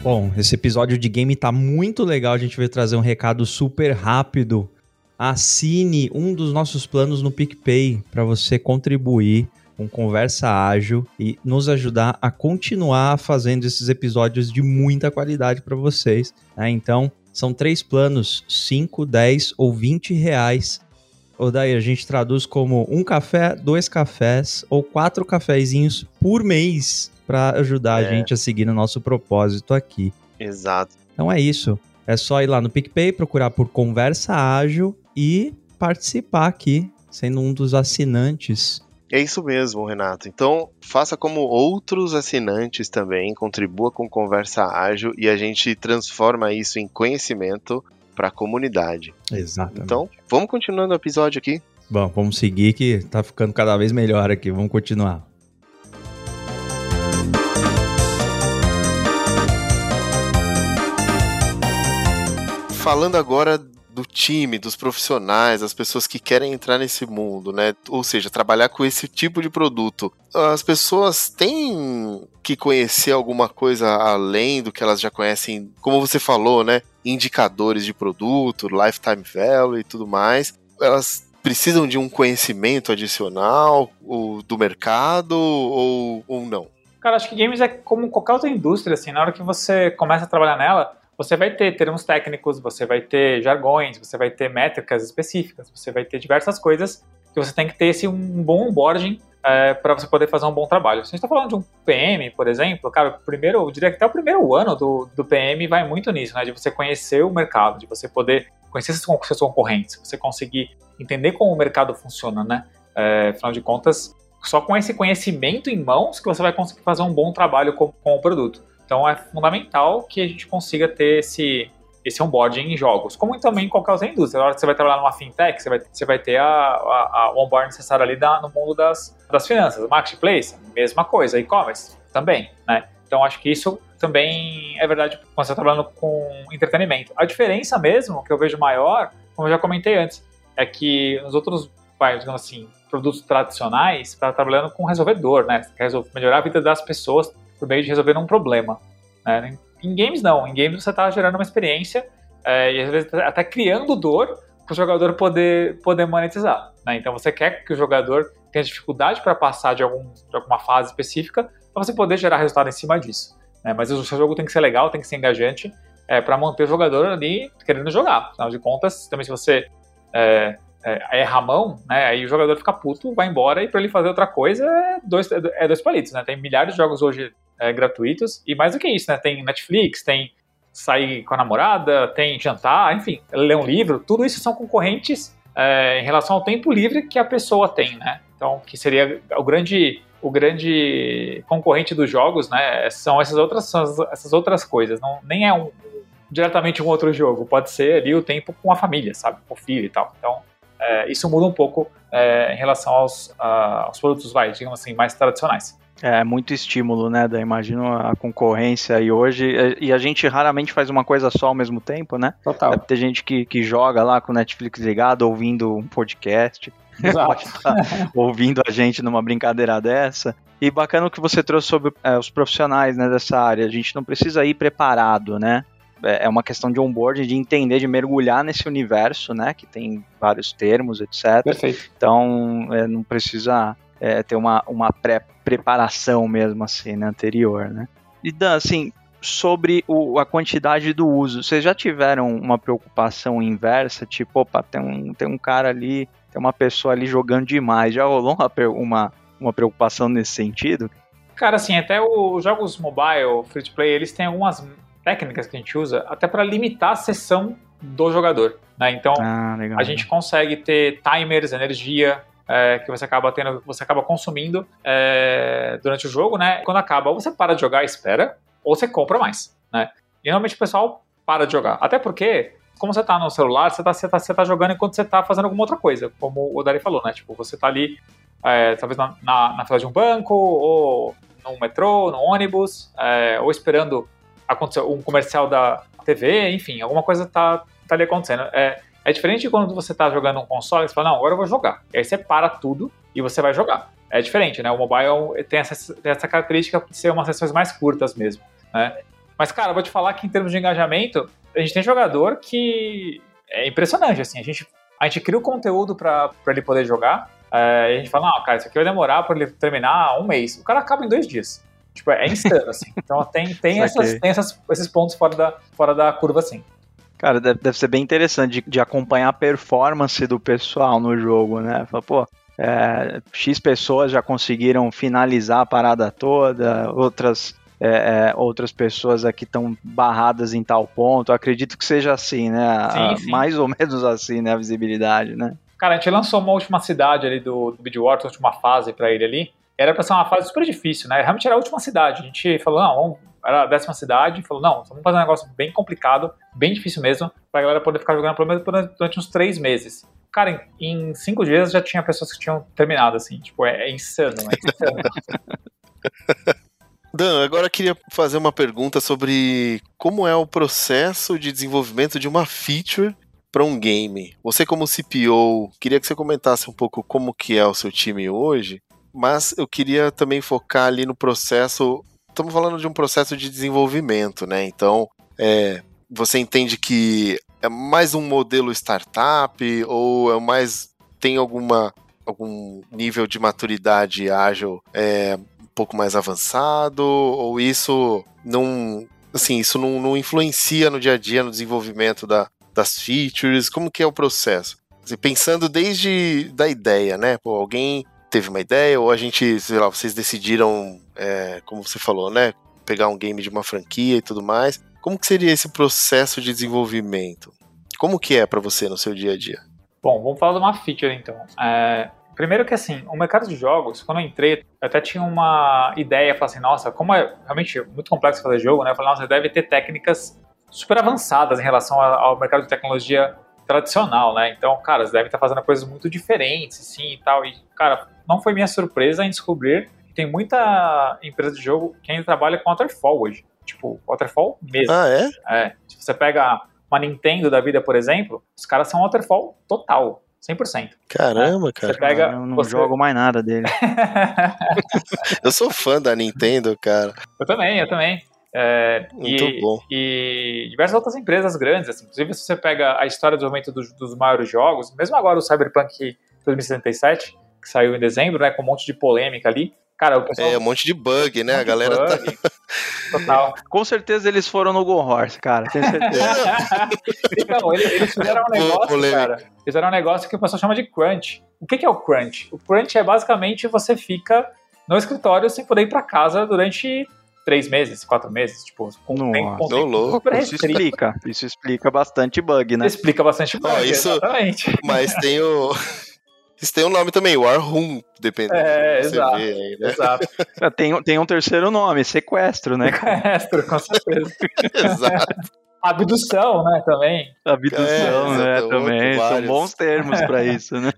Bom, esse episódio de game tá muito legal. A gente vai trazer um recado super rápido. Assine um dos nossos planos no PicPay para você contribuir com conversa ágil e nos ajudar a continuar fazendo esses episódios de muita qualidade para vocês. Né? Então, são três planos, 5, 10 ou 20 reais. Ou daí a gente traduz como um café, dois cafés ou quatro cafezinhos por mês para ajudar é. a gente a seguir no nosso propósito aqui. Exato. Então é isso. É só ir lá no PicPay, procurar por Conversa Ágil e participar aqui, sendo um dos assinantes é isso mesmo, Renato. Então, faça como outros assinantes também, contribua com Conversa Ágil e a gente transforma isso em conhecimento para a comunidade. Exatamente. Então, vamos continuando o episódio aqui? Bom, vamos seguir que tá ficando cada vez melhor aqui. Vamos continuar. Falando agora do time, dos profissionais, as pessoas que querem entrar nesse mundo, né? Ou seja, trabalhar com esse tipo de produto. As pessoas têm que conhecer alguma coisa além do que elas já conhecem, como você falou, né? Indicadores de produto, lifetime value e tudo mais. Elas precisam de um conhecimento adicional ou do mercado ou, ou não? Cara, acho que games é como qualquer outra indústria, assim, na hora que você começa a trabalhar nela, você vai ter termos técnicos, você vai ter jargões, você vai ter métricas específicas, você vai ter diversas coisas que você tem que ter esse um bom onboarding é, para você poder fazer um bom trabalho. Se a gente está falando de um PM, por exemplo, cara, primeiro, eu diria que até o primeiro ano do, do PM vai muito nisso, né? De você conhecer o mercado, de você poder conhecer seus, seus concorrentes, você conseguir entender como o mercado funciona, né? É, afinal de contas, só com esse conhecimento em mãos que você vai conseguir fazer um bom trabalho com, com o produto. Então é fundamental que a gente consiga ter esse, esse onboarding em jogos, como também em qualquer outra indústria. Na hora que você vai trabalhar numa fintech, você vai, você vai ter a, a, a onboarding necessário ali da, no mundo das, das finanças. Marketplace, mesma coisa. E-commerce, também, né? Então acho que isso também é verdade quando você está trabalhando com entretenimento. A diferença mesmo, que eu vejo maior, como eu já comentei antes, é que nos outros, digamos assim, produtos tradicionais, está trabalhando com resolvedor, né? Você quer resolver, melhorar a vida das pessoas por meio de resolver um problema. Né? Em games, não. Em games você está gerando uma experiência é, e às vezes até criando dor para o jogador poder, poder monetizar. Né? Então você quer que o jogador tenha dificuldade para passar de, algum, de alguma fase específica para você poder gerar resultado em cima disso. Né? Mas o seu jogo tem que ser legal, tem que ser engajante, é, para manter o jogador ali querendo jogar. Afinal de contas, também se você é, é, erra a mão, né, aí o jogador fica puto, vai embora, e para ele fazer outra coisa é dois, é dois palitos. Né? Tem milhares de jogos hoje é, gratuitos, e mais do que isso, né? tem Netflix, tem sair com a namorada, tem jantar, enfim, ler um livro, tudo isso são concorrentes é, em relação ao tempo livre que a pessoa tem, né? Então, que seria o grande o grande concorrente dos jogos, né, são essas outras, são essas outras coisas. Não, nem é um, diretamente um outro jogo, pode ser ali o tempo com a família, sabe, com o filho e tal. Então, é, isso muda um pouco é, em relação aos, a, aos produtos, vai, digamos assim, mais tradicionais. É muito estímulo, né? Da, imagino a concorrência aí hoje. É, e a gente raramente faz uma coisa só ao mesmo tempo, né? Total. Deve ter gente que, que joga lá com o Netflix ligado, ouvindo um podcast. Pode estar [LAUGHS] ouvindo a gente numa brincadeira dessa. E bacana o que você trouxe sobre é, os profissionais né, dessa área. A gente não precisa ir preparado, né? É, é uma questão de onboarding, de entender, de mergulhar nesse universo, né? Que tem vários termos, etc. Perfeito. Então, é, não precisa é, ter uma, uma pré-preparação mesmo, assim, né, anterior, né? E Dan, assim, sobre o, a quantidade do uso, vocês já tiveram uma preocupação inversa? Tipo, opa, tem um, tem um cara ali tem uma pessoa ali jogando demais. Já rolou uma, uma, uma preocupação nesse sentido? Cara, assim, até os jogos mobile, free to play, eles têm algumas técnicas que a gente usa até para limitar a sessão do jogador. Né? Então, ah, a gente consegue ter timers, energia, é, que você acaba tendo, você acaba consumindo é, durante o jogo, né? Quando acaba, ou você para de jogar e espera, ou você compra mais, né? E normalmente o pessoal para de jogar. Até porque como você tá no celular, você tá, você tá, você tá jogando enquanto você tá fazendo alguma outra coisa, como o Dari falou, né? Tipo, você tá ali, é, talvez na, na, na, fila de um banco, ou num metrô, no ônibus, é, ou esperando acontecer um comercial da TV, enfim, alguma coisa tá, tá ali acontecendo. É, é diferente de quando você tá jogando um console, você fala, não, agora eu vou jogar. E aí você para tudo e você vai jogar. É diferente, né? O mobile tem essa, tem essa característica de ser umas sessões mais curtas mesmo, né? Mas, cara, vou te falar que em termos de engajamento, a gente tem jogador que é impressionante, assim, a gente, a gente cria o conteúdo para ele poder jogar, é, e a gente fala, não, cara, isso aqui vai demorar para ele terminar um mês. O cara acaba em dois dias. Tipo, é insano, assim. Então tem, tem, [LAUGHS] essas, tem essas, esses pontos fora da, fora da curva, assim. Cara, deve, deve ser bem interessante de, de, acompanhar a performance do pessoal no jogo, né? Fala, pô, é, X pessoas já conseguiram finalizar a parada toda, outras é, é, outras pessoas aqui estão barradas em tal ponto. Eu acredito que seja assim, né? Sim, sim. Mais ou menos assim, né? A visibilidade, né? Cara, a gente lançou uma última cidade ali do, do Bidwater, última fase para ele ali. Era pra ser uma fase super difícil, né? Realmente era a última cidade. A gente falou, não, vamos, era a décima cidade. Falou, não, vamos fazer um negócio bem complicado, bem difícil mesmo, pra galera poder ficar jogando pelo menos durante uns três meses. Cara, em, em cinco dias já tinha pessoas que tinham terminado, assim. Tipo, é, é insano, é insano. [LAUGHS] Dan, agora eu queria fazer uma pergunta sobre como é o processo de desenvolvimento de uma feature para um game. Você como CPO, queria que você comentasse um pouco como que é o seu time hoje, mas eu queria também focar ali no processo, estamos falando de um processo de desenvolvimento, né? Então, é, você entende que é mais um modelo startup ou é mais tem alguma algum nível de maturidade ágil é, pouco mais avançado? Ou isso não. Assim, isso não, não influencia no dia a dia, no desenvolvimento da, das features? Como que é o processo? Assim, pensando desde da ideia, né? Pô, alguém teve uma ideia, ou a gente, sei lá, vocês decidiram, é, como você falou, né? Pegar um game de uma franquia e tudo mais. Como que seria esse processo de desenvolvimento? Como que é para você no seu dia a dia? Bom, vamos falar de uma feature então. É, Primeiro que assim, o mercado de jogos, quando eu entrei, eu até tinha uma ideia, falei assim, nossa, como é realmente muito complexo fazer jogo, né? Eu falei, nossa, deve ter técnicas super avançadas em relação ao mercado de tecnologia tradicional, né? Então, cara, eles devem estar fazendo coisas muito diferentes, assim, e tal. E, cara, não foi minha surpresa em descobrir que tem muita empresa de jogo que ainda trabalha com waterfall hoje. Tipo, waterfall mesmo. Ah, é? É. Se você pega uma Nintendo da vida, por exemplo, os caras são waterfall total. 100%. Caramba, né? cara. Você pega, eu não você... jogo mais nada dele. [LAUGHS] eu sou fã da Nintendo, cara. Eu também, eu também. É, Muito e, bom. E diversas outras empresas grandes, assim, inclusive se você pega a história do desenvolvimento dos, dos maiores jogos, mesmo agora o Cyberpunk 2077, que saiu em dezembro, né, com um monte de polêmica ali, Cara, o pessoal. É, um monte de bug, né? Um a galera tá. [LAUGHS] Total. Com certeza eles foram no Go Horse, cara. Tenho certeza. [LAUGHS] então, eles, eles fizeram um negócio, polêmica. cara. Fizeram um negócio que o pessoal chama de crunch. O que, que é o crunch? O crunch é basicamente você fica no escritório sem poder ir pra casa durante três meses, quatro meses, tipo, com Nossa. tempo, com tempo louco, super Isso explica. Isso explica bastante bug, né? Explica bastante bug, isso- exatamente. Mas tem o. [LAUGHS] Isso tem um nome também, War Room, dependendo É, do que você exato. vê aí, né? Exato. [LAUGHS] Tem, tem um terceiro nome, sequestro, né? Sequestro, com certeza. [LAUGHS] Exato. Abdução, né, também. Abdução, É, né? Também. São bons termos pra [LAUGHS] isso, né?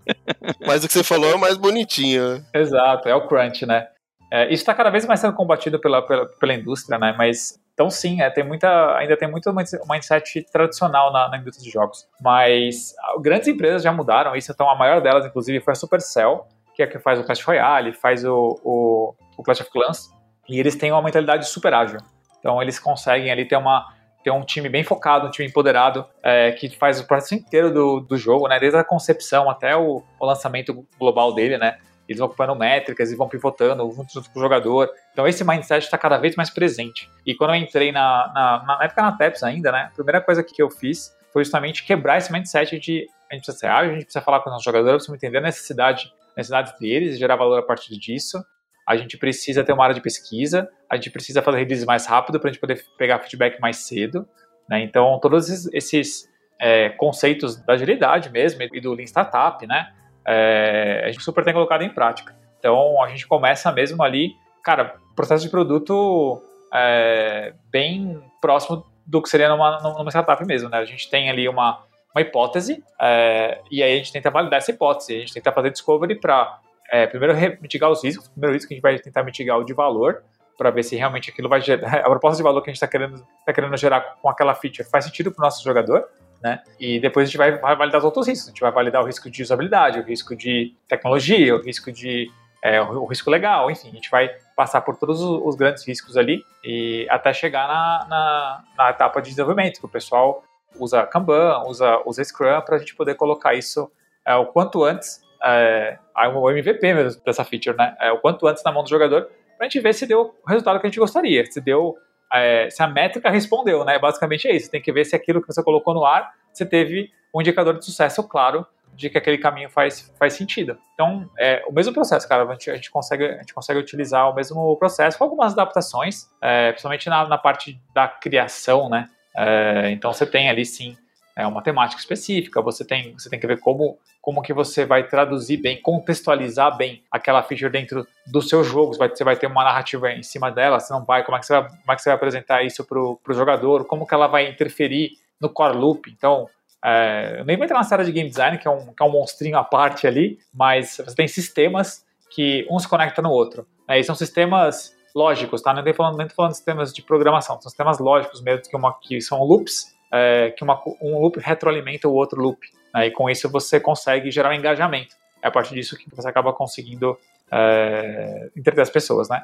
Mas o que você falou é o mais bonitinho. né? Exato, é o crunch, né? É, isso está cada vez mais sendo combatido pela, pela, pela indústria, né? Mas então sim, é, tem muita, ainda tem muito mindset tradicional na, na indústria de jogos. Mas ah, grandes empresas já mudaram isso, então a maior delas, inclusive, foi a Supercell, que é a que faz o Clash Royale, faz o, o, o Clash of Clans, e eles têm uma mentalidade super ágil. Então eles conseguem ali ter uma ter um time bem focado, um time empoderado, é, que faz o processo inteiro do, do jogo, né? Desde a concepção até o, o lançamento global dele, né? Eles vão ocupando métricas e vão pivotando junto, junto com o jogador. Então esse mindset está cada vez mais presente. E quando eu entrei na, na, na época na TEPS ainda, né? A primeira coisa que eu fiz foi justamente quebrar esse mindset de a gente precisa ser ágil, a gente precisa falar com os nossos jogadores, precisa entender a necessidade, a necessidade deles e gerar valor a partir disso. A gente precisa ter uma área de pesquisa, a gente precisa fazer releases mais rápido para a gente poder pegar feedback mais cedo. Né? Então, todos esses, esses é, conceitos da agilidade mesmo e do Lean Startup, né? É, a gente super tem colocado em prática. Então, a gente começa mesmo ali, cara, processo de produto é, bem próximo do que seria numa, numa startup mesmo, né? A gente tem ali uma, uma hipótese é, e aí a gente tenta validar essa hipótese. A gente tenta fazer discovery para, é, primeiro, mitigar os riscos. Primeiro risco que a gente vai tentar mitigar o de valor, para ver se realmente aquilo vai gerar. [LAUGHS] A proposta de valor que a gente está querendo, tá querendo gerar com aquela feature faz sentido para o nosso jogador. Né? E depois a gente vai, validar os outros riscos. A gente vai validar o risco de usabilidade, o risco de tecnologia, o risco de é, o risco legal, enfim, a gente vai passar por todos os, os grandes riscos ali e até chegar na, na, na, etapa de desenvolvimento, que o pessoal usa Kanban, usa, usa Scrum para a gente poder colocar isso é, o quanto antes, é, o MVP mesmo dessa feature, né? É, o quanto antes na mão do jogador, para a gente ver se deu o resultado que a gente gostaria, se deu é, se a métrica respondeu, né? Basicamente é isso. Tem que ver se aquilo que você colocou no ar, você teve um indicador de sucesso claro de que aquele caminho faz, faz sentido. Então, é o mesmo processo, cara. A gente, a gente consegue, a gente consegue utilizar o mesmo processo com algumas adaptações, é, principalmente na, na parte da criação, né? É, então, você tem ali, sim, é, uma temática específica, você tem, você tem que ver como, como que você vai traduzir bem, contextualizar bem aquela feature dentro do seu jogo, você vai, ter uma narrativa em cima dela, você não vai, como é que você vai, como é que você vai apresentar isso para o jogador, como que ela vai interferir no core loop, então é, eu nem vou entrar na área de game design, que é, um, que é um monstrinho à parte ali, mas você tem sistemas que um se conecta no outro. Né, e são sistemas lógicos, tá? Não estou falando, nem falando de sistemas de programação, são sistemas lógicos mesmo, que, uma, que são loops, é, que uma, um loop retroalimenta o outro loop. Né, e com isso você consegue gerar um engajamento. É a partir disso que você acaba conseguindo é, entreter as pessoas, né?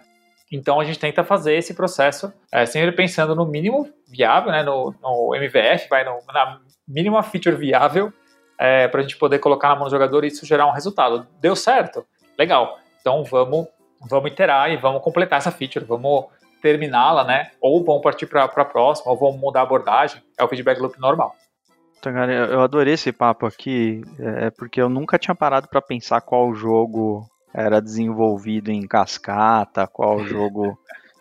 Então a gente tenta fazer esse processo é, sempre pensando no mínimo viável, né, no, no MVF, vai no, na mínima feature viável é, para a gente poder colocar na mão do jogador e isso gerar um resultado. Deu certo? Legal. Então vamos, vamos iterar e vamos completar essa feature, vamos terminá-la, né? Ou vamos partir para a próxima, ou vamos mudar a abordagem. É o feedback loop normal. Então, cara, eu adorei esse papo aqui, é, porque eu nunca tinha parado para pensar qual jogo era desenvolvido em cascata, qual [LAUGHS] jogo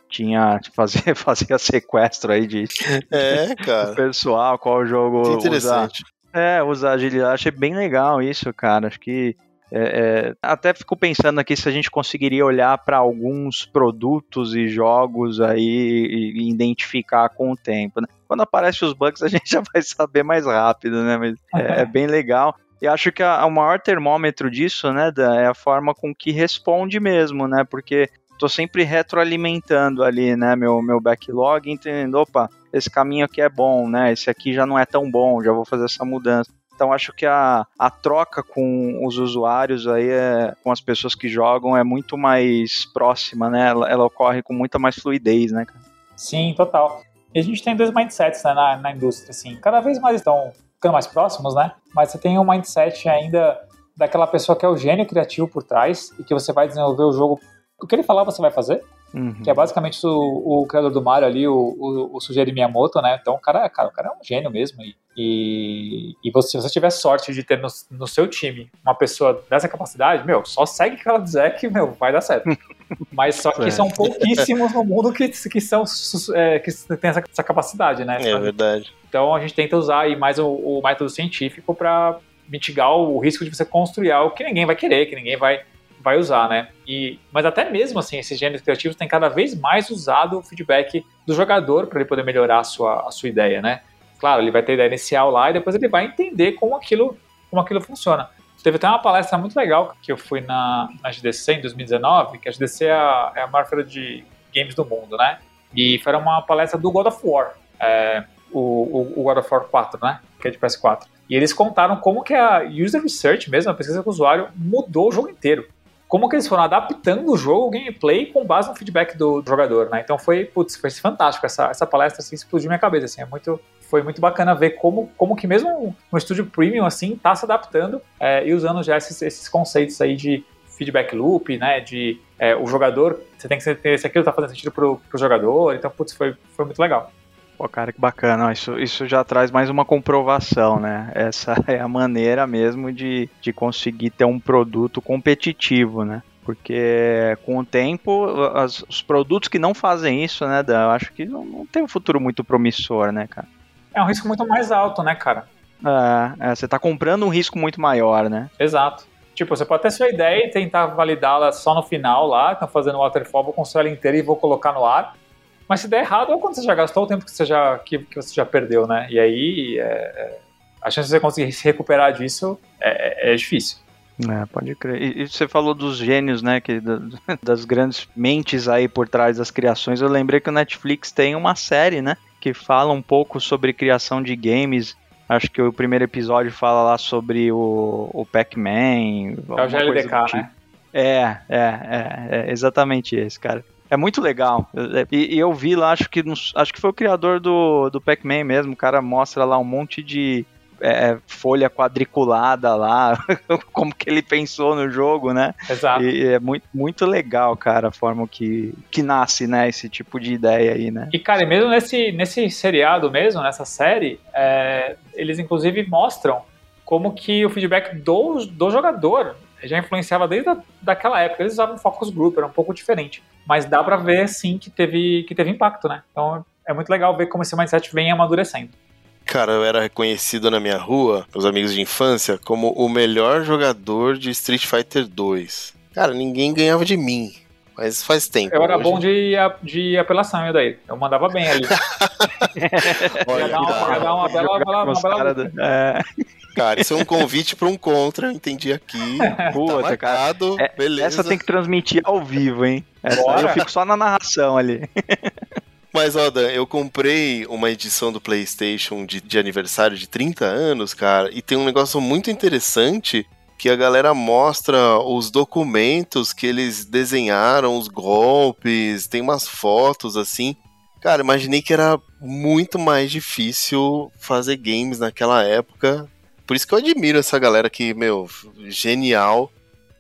tinha fazia, [LAUGHS] fazia sequestro aí de, é, cara. [LAUGHS] pessoal, qual jogo que interessante. Usa, é, usa agilidade. Achei bem legal isso, cara. Acho que é, é, até fico pensando aqui se a gente conseguiria olhar para alguns produtos e jogos aí e, identificar com o tempo. Né? Quando aparecem os bugs, a [LAUGHS] gente já vai saber mais rápido, né? Mas é, é bem legal. E acho que a, o maior termômetro disso, né, Dan, é a forma com que responde mesmo, né? Porque tô sempre retroalimentando ali, né, meu, meu backlog, entendendo, opa, esse caminho aqui é bom, né? Esse aqui já não é tão bom, já vou fazer essa mudança. Então acho que a, a troca com os usuários aí, é, com as pessoas que jogam, é muito mais próxima, né? Ela, ela ocorre com muita mais fluidez, né? Sim, total. E a gente tem dois mindsets né, na, na indústria, assim. Cada vez mais estão ficando mais próximos, né? Mas você tem um mindset ainda daquela pessoa que é o gênio criativo por trás e que você vai desenvolver o jogo o que ele falar você vai fazer. Uhum. Que é basicamente o, o criador do Mario ali, o, o, o Sugeri Miyamoto, né? Então o cara, cara, o cara é um gênio mesmo. E, e, e você, se você tiver sorte de ter no, no seu time uma pessoa dessa capacidade, meu, só segue o que ela dizer que, meu, vai dar certo. [LAUGHS] Mas só que É. são pouquíssimos no mundo que, que, são, é, que tem essa, essa capacidade, né? É verdade. Então a gente tenta usar aí mais o, o método científico para mitigar o risco de você construir algo que ninguém vai querer, que ninguém vai, vai usar, né? E, mas até mesmo assim, esses gêneros criativos têm cada vez mais usado o feedback do jogador para ele poder melhorar a sua, a sua ideia, né? Claro, ele vai ter ideia inicial lá e depois ele vai entender como aquilo, como aquilo funciona. Teve até uma palestra muito legal que eu fui na, na GDC em 2019, que a GDC é a, é a maior feira de games do mundo, né? E foi uma palestra do God of War. É, o, o, o God of War 4, né? Que é de PS4. E eles contaram como que a user research mesmo, a pesquisa com o usuário, mudou o jogo inteiro. Como que eles foram adaptando o jogo, o gameplay, com base no feedback do, do jogador, né? Então foi, putz, foi fantástico. Essa, essa palestra assim, explodiu minha cabeça, assim. É muito, foi muito bacana ver como, como que mesmo um, um estúdio premium, assim, tá se adaptando é, e usando já esses, esses conceitos aí de feedback loop, né? De é, o jogador, você tem que ter se aquilo tá fazendo sentido pro, pro jogador. Então, putz, foi, foi muito legal. Pô, cara, que bacana. Isso, isso já traz mais uma comprovação, né? Essa [LAUGHS] é a maneira mesmo de, de conseguir ter um produto competitivo, né? Porque com o tempo, as- os produtos que não fazem isso, né, Dan, eu acho que não, não tem um futuro muito promissor, né, cara? É um risco muito mais alto, né, cara? É, é, você tá comprando um risco muito maior, né? Exato. Tipo, você pode ter sua ideia e tentar validá-la só no final lá, estão fazendo waterfall, vou construir ela inteira e vou colocar no ar. Mas se der errado, é quando você já gastou o tempo que você já, que, que você já perdeu, né? E aí, é, é, a chance de você conseguir se recuperar disso é, é- é difícil. É, pode crer. E, e você falou dos gênios, né? Que, da- [LAUGHS] das grandes mentes aí por trás das criações. Eu lembrei que o Netflix tem uma série, né? Que fala um pouco sobre criação de games. Acho que o primeiro episódio fala lá sobre o, o Pac-Man. É o GLDK, do tipo. né? É, é, é, é exatamente esse, cara. É muito legal. E, e eu vi lá, acho que, acho que foi o criador do, do Pac-Man mesmo. O cara mostra lá um monte de é, folha quadriculada lá, [LAUGHS] como que ele pensou no jogo, né? Exato. E é muito, muito legal, cara, a forma que, que nasce, né, esse tipo de ideia aí, né? E, cara, e mesmo nesse, nesse seriado mesmo, nessa série, é, eles inclusive mostram como que o feedback do, do jogador já influenciava desde a, daquela época. Eles usavam focus group, era um pouco diferente. Mas dá pra ver, sim, que teve, que teve impacto, né? Então é muito legal ver como esse mindset vem amadurecendo. Cara, eu era reconhecido na minha rua, os amigos de infância, como o melhor jogador de Street Fighter 2. Cara, ninguém ganhava de mim. Mas faz tempo. Eu era Hoje- bom de, de apelação, eu daí. Eu mandava bem ali. Olha, [LAUGHS] Ia dar uma, ia dar uma bela, bela, uma bela é, cara, isso é um convite pra um contra, eu entendi aqui. [LAUGHS] puta, tá cara. marcado, É, beleza. Essa tem que transmitir ao vivo, hein? Essa eu fico só na narração ali. [LAUGHS] Mas, ó, Dan, eu comprei uma edição do PlayStation de, de aniversário de 30 anos, cara, e tem um negócio muito interessante que a galera mostra os documentos que eles desenharam, os golpes, tem umas fotos assim. Cara, imaginei que era muito mais difícil fazer games naquela época. Por isso que eu admiro essa galera que, meu, genial.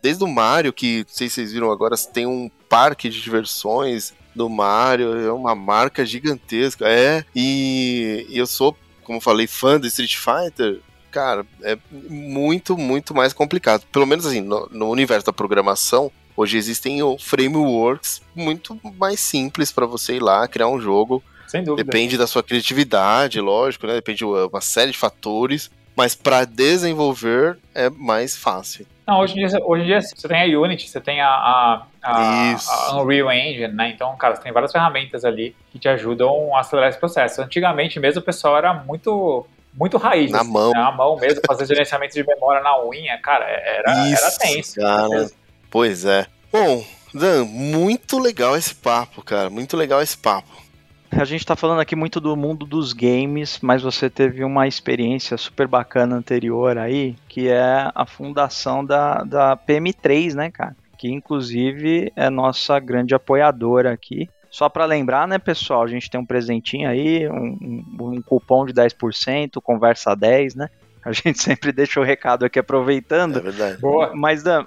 Desde o Mario, que não sei se vocês viram agora, tem um parque de diversões do Mario, é uma marca gigantesca. É, e, e eu sou, como falei, fã do Street Fighter. Cara, é muito, muito mais complicado. Pelo menos assim, no, no universo da programação, hoje existem frameworks muito mais simples para você ir lá criar um jogo. Sem dúvida. Depende da sua criatividade, lógico, né? Depende de uma série de fatores. Mas para desenvolver é mais fácil. Não, hoje em, dia, hoje em dia você tem a Unity, você tem a, a, a, a Unreal Engine, né? Então, cara, você tem várias ferramentas ali que te ajudam a acelerar esse processo. Antigamente mesmo o pessoal era muito muito raiz. Na assim, mão. né? Na mão mesmo, fazer gerenciamento de memória na unha, cara, era, era Isso, tenso. cara. Pois é. Bom, Dan, muito legal esse papo, cara. Muito legal esse papo. A gente tá falando aqui muito do mundo dos games, mas você teve uma experiência super bacana anterior aí, que é a fundação da, da PM3, né, cara? Que inclusive é nossa grande apoiadora aqui. Só para lembrar, né, pessoal, a gente tem um presentinho aí, um, um, um cupom de 10%, conversa 10, né? A gente [LAUGHS] sempre deixa o recado aqui É aproveitando. verdade. Boa. Mas, Dan,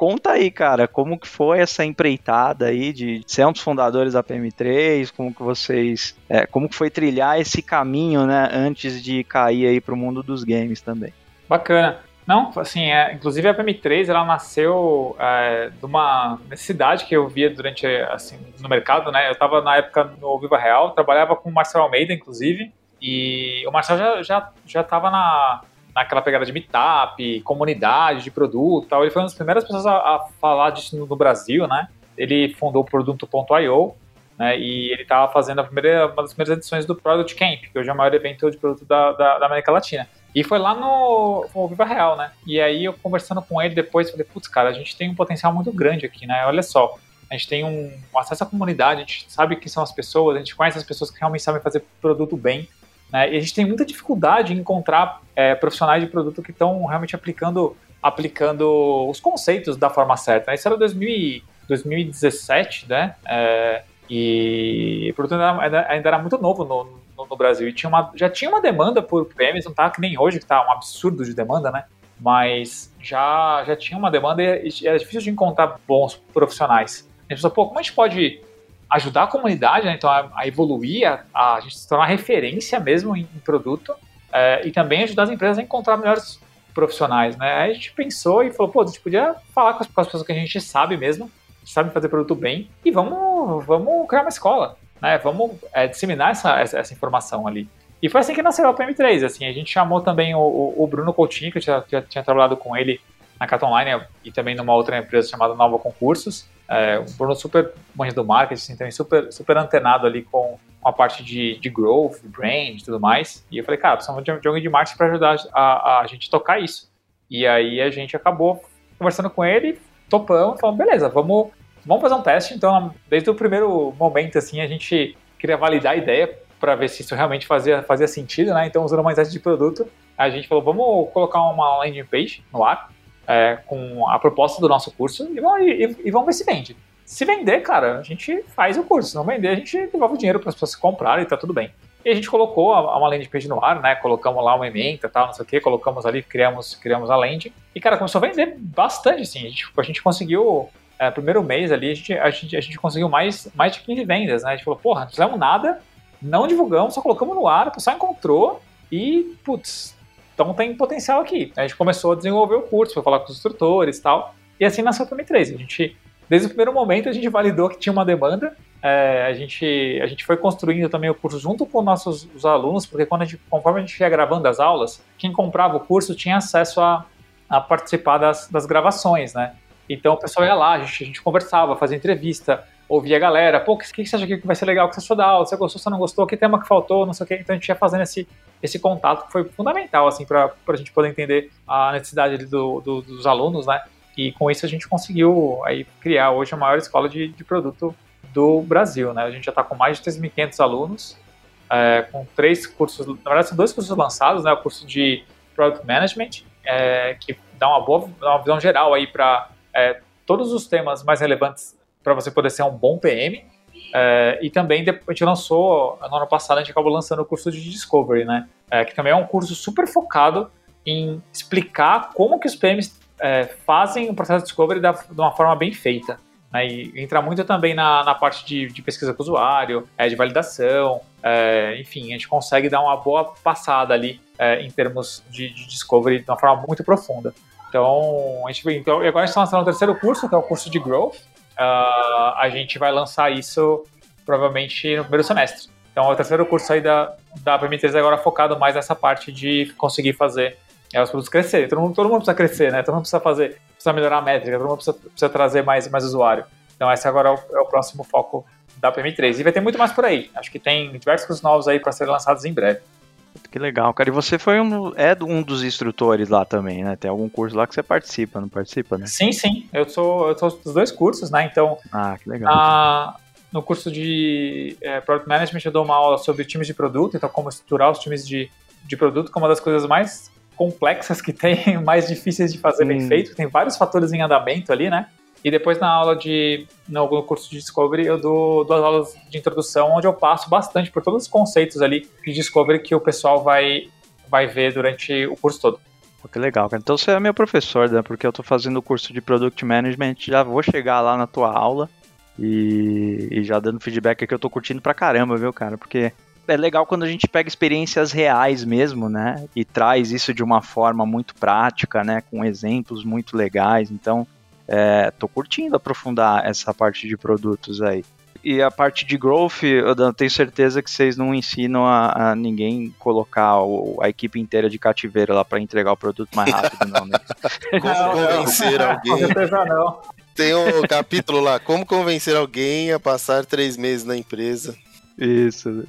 conta aí, cara, como que foi essa empreitada aí de ser um dos fundadores da PM3, como que vocês, é, como que foi trilhar esse caminho, né, antes de cair aí pro mundo dos games também. Bacana. Não, assim, é, inclusive a PM3 ela nasceu é, de uma necessidade que eu via durante, assim, no mercado, né? Eu estava na época no Viva Real, trabalhava com o Marcel Almeida, inclusive, e o Marcel já já já estava na naquela pegada de meetup, comunidade de produto, tal. Ele foi uma das primeiras pessoas a, a falar disso no, no, Brasil, né? Ele fundou o Produto.io, né? E ele estava fazendo a primeira, uma das primeiras edições do Product Camp, que hoje é o maior evento de produto da, da, da América Latina. E foi lá no, no Viva Real, né? E aí eu conversando com ele depois, falei, putz, cara, a gente tem um potencial muito grande aqui, né? Olha só, a gente tem um, acesso à comunidade, a gente sabe quem são as pessoas, a gente conhece as pessoas que realmente sabem fazer produto bem, né? E a gente tem muita dificuldade em encontrar é, profissionais de produto que estão realmente aplicando, aplicando os conceitos da forma certa. Isso era 2000, 2017, né? É, e o produto ainda, ainda, era muito novo no, no, no, Brasil e tinha uma, já tinha uma demanda por PMs, não estava que nem hoje, que está um absurdo de demanda, né? Mas já, já tinha uma demanda e era difícil de encontrar bons profissionais. A gente pensou, pô, como a gente pode ajudar a comunidade, né? então a, a evoluir, a, a, gente se tornar referência mesmo em, em produto é, e também ajudar as empresas a encontrar melhores profissionais, né? Aí a gente pensou e falou, pô, a gente podia falar com as, com as pessoas que a gente sabe mesmo, sabe fazer produto bem e vamos, vamos criar uma escola, né? Vamos é, disseminar essa, essa, informação ali. E foi assim que nasceu a PM3, assim, a gente chamou também o, o Bruno Coutinho, que eu já, tinha trabalhado com ele na Cat Online e também numa outra empresa chamada Nova Concursos, é, o Bruno super manjo do marketing, também super, super antenado ali com, com a parte de, de growth, brand e tudo mais. E eu falei, cara, precisamos de, de alguém de marketing para ajudar a, a, gente tocar isso. E aí a gente acabou conversando com ele, topamos, falando, beleza, vamos, vamos fazer um teste. Então, desde o primeiro momento, assim, a gente queria validar a ideia para ver se isso realmente fazia, fazia sentido, né? Então, usando uma teste de produto, a gente falou, vamos colocar uma landing page no ar, é, com a proposta do nosso curso e, e, e, vamos ver se vende. Se vender, cara, a gente faz o curso. Se não vender, a gente devolve o dinheiro para as pessoas comprarem e tá tudo bem. E a gente colocou uma landing page no ar, né? Colocamos lá uma ementa tal, não sei o que, colocamos ali, criamos, criamos a landing. E, cara, começou a vender bastante, assim. A gente, a gente conseguiu, é, primeiro mês ali, a gente, a, gente, a gente conseguiu mais, mais de 15 vendas, né? A gente falou, porra, não fizemos nada, não divulgamos, só colocamos no ar, o pessoal encontrou e, putz, então tem potencial aqui. A gente começou a desenvolver o curso, foi falar com os instrutores e tal. E assim nasceu também 3. A gente, desde o primeiro momento, a gente validou que tinha uma demanda. É, a, gente, a gente foi construindo também o curso junto com nossos os alunos, porque quando a gente, conforme a gente ia gravando as aulas, quem comprava o curso tinha acesso a, a participar das, das gravações, né? Então o pessoal ia lá, a gente, a gente conversava, fazia entrevista, ouvia a galera, pô, o que, que, você acha que vai ser legal, o que você achou da aula, você gostou, você não gostou, que tema que faltou, não sei o que, então a gente ia fazendo esse, esse contato foi fundamental, assim, para a gente poder entender a necessidade do, do, dos alunos, né? E com isso a gente conseguiu aí criar hoje a maior escola de, de produto do Brasil, né? A gente já está com mais de 3.500 alunos, é, com três cursos, na verdade são dois cursos lançados, né? O curso de Product Management, é, que dá uma boa uma visão geral aí para é, todos os temas mais relevantes para você poder ser um bom PM, é, e também a gente lançou, no ano passado, a gente acabou lançando o curso de Discovery, né? É, que também é um curso super focado em explicar como que os PMs é, fazem o processo de Discovery da, de uma forma bem feita. Né? E entra muito também na, na parte de, de, pesquisa com o usuário, é, de validação, é, enfim, a gente consegue dar uma boa passada ali é, em termos de, de, Discovery de uma forma muito profunda. Então, a gente, então agora a gente está lançando o terceiro curso, que é o curso de Growth, uh, a gente vai lançar isso provavelmente no primeiro semestre. Então, é o terceiro curso aí da, da PM3 agora focado mais nessa parte de conseguir fazer é, os produtos crescerem. Todo mundo, todo mundo precisa crescer, né? Todo mundo precisa fazer, precisa melhorar a métrica, todo mundo precisa, precisa trazer mais, mais usuário. Então, esse agora é o, é o, próximo foco da PM3. E vai ter muito mais por aí. Acho que tem diversos cursos novos aí para serem lançados em breve. Que legal, cara. E você foi um, é um dos instrutores lá também, né? Tem algum curso lá que você participa, não participa, né? Sim, sim. Eu sou, eu sou dos dois cursos, né? Então. Ah, que legal. Na, no curso de é, Product Management eu dou uma aula sobre times de produto, então como estruturar os times de, de produto, que é uma das coisas mais complexas que tem, [LAUGHS] mais difíceis de fazer hum. bem feito. Tem vários fatores em andamento ali, né? E depois na aula de, no curso de Discovery, eu dou duas aulas de introdução, onde eu passo bastante por todos os conceitos ali de Discovery que o pessoal vai, vai ver durante o curso todo. Pô, que legal, cara. Então você é meu professor, Dan, porque eu tô fazendo o curso de Product Management, já vou chegar lá na tua aula e, e já dando feedback que eu tô curtindo pra caramba, viu, cara? Porque é legal quando a gente pega experiências reais mesmo, né? E traz isso de uma forma muito prática, né? Com exemplos muito legais. Então, é, tô curtindo aprofundar essa parte de produtos aí. E a parte de growth, eu tenho certeza que vocês não ensinam a, a ninguém colocar o, a equipe inteira de cativeiro lá para entregar o produto mais rápido, não, né? [LAUGHS] Como convencer alguém? Com certeza não. Tem um capítulo lá, como convencer alguém a passar três meses na empresa. Isso.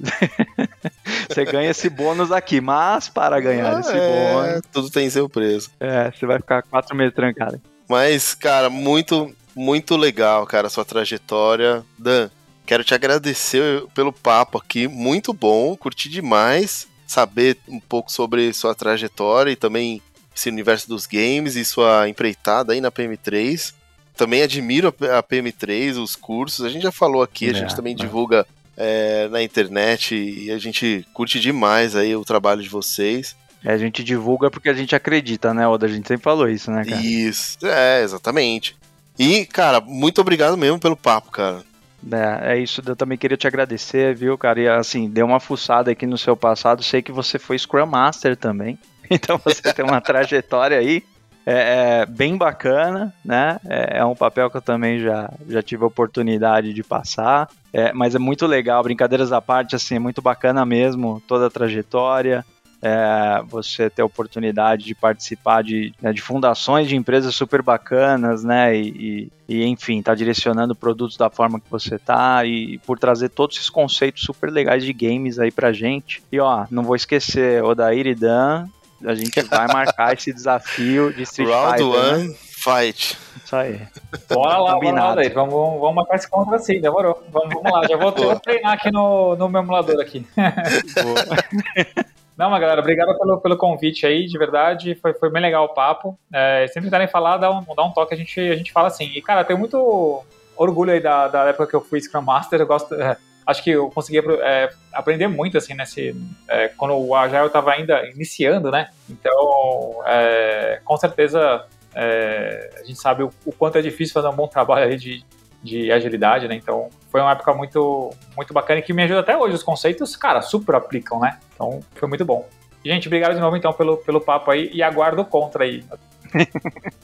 [LAUGHS] você ganha esse bônus aqui, mas para ganhar Ah, esse é, bônus, Tudo tem seu preço. é, você vai ficar quatro meses trancado. Mas, cara, muito, muito legal, cara, a sua trajetória. Dan, quero te agradecer pelo papo aqui, muito bom, curti demais saber um pouco sobre sua trajetória e também esse universo dos games e sua empreitada aí na PM3. Também admiro a a PM3, os cursos, a gente já falou aqui, a É, gente também é. divulga é, na internet e a gente curte demais aí o trabalho de vocês. É, a gente divulga porque a gente acredita, né, Oda? A gente sempre falou isso, né, cara? Isso, é, exatamente. E, cara, muito obrigado mesmo pelo papo, cara. É, é isso, eu também queria te agradecer, viu, cara? E assim, deu uma fuçada aqui no seu passado, sei que você foi Scrum Master também, [LAUGHS] então você tem uma trajetória aí é, é, bem bacana, né? É, é um papel que eu também já, já tive a oportunidade de passar, é, mas é muito legal, brincadeiras à parte, assim, é muito bacana mesmo toda a trajetória. É, você ter a oportunidade de participar de, né, de fundações de empresas super bacanas, né? E, e, e, enfim, tá direcionando produtos da forma que você tá e por trazer todos esses conceitos super legais de games aí pra gente. E ó, não vou esquecer, Odair e Dan, a gente vai marcar esse [LAUGHS] desafio de Street Round Fighter. né? one, fight. Isso aí. Bora lá, bora lá. Vamos, vamos marcar esse contra sim, demorou. Vamos, vamos lá, já vou, vou treinar aqui no, no meu emulador aqui. [LAUGHS] Não, mas galera, obrigado pelo, pelo convite aí, de verdade. Foi, foi bem legal o papo. É, sempre quiserem falar, dá um, dá um toque, a gente, a gente fala assim. E, cara, tenho muito orgulho aí da, da época que eu fui Scrum Master. Eu gosto. é, acho que eu consegui é, aprender muito, assim, nesse. é, quando o Agile estava ainda iniciando, né? Então, é, com certeza, é, a gente sabe o, o quanto é difícil fazer um bom trabalho aí de, de agilidade, né? Então, foi uma época muito, muito bacana e que me ajuda até hoje. Os conceitos, cara, super aplicam, né? Então, foi muito bom. Gente, obrigado de novo, então, pelo, pelo papo aí e aguardo o contra aí. [LAUGHS]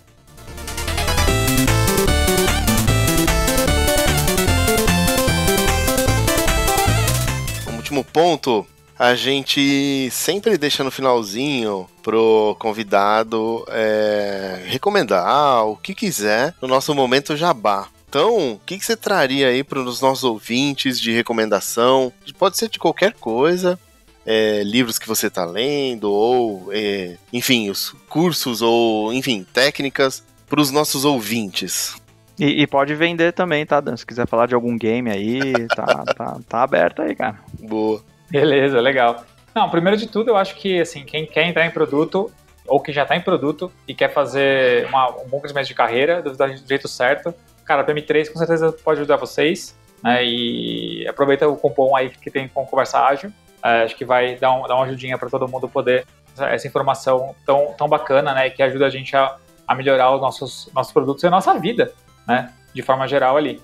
Um último ponto, a gente sempre deixa no finalzinho pro convidado é, recomendar o que quiser no nosso momento jabá. Então, o que, que você traria aí para os nossos ouvintes de recomendação? Pode ser de qualquer coisa, é, livros que você está lendo, ou, é, enfim, os cursos, ou, enfim, técnicas para os nossos ouvintes. E, e pode vender também, tá, Dan? Se quiser falar de algum game aí, [LAUGHS] tá, tá, tá aberto aí, cara. Boa. Beleza, legal. Não, primeiro de tudo, eu acho que, assim, quem quer entrar em produto, ou que já está em produto e quer fazer uma- um bom crescimento de carreira do, do jeito certo, cara, a PM3 com certeza pode ajudar vocês, né? E aproveita o cupom aí que tem com Conversa Ágil. É, acho que vai dar, um- dar uma ajudinha para todo mundo poder essa, essa informação tão, tão bacana, né? Que ajuda a gente a, a melhorar os nossos, nossos produtos e a nossa vida, né? De forma geral ali.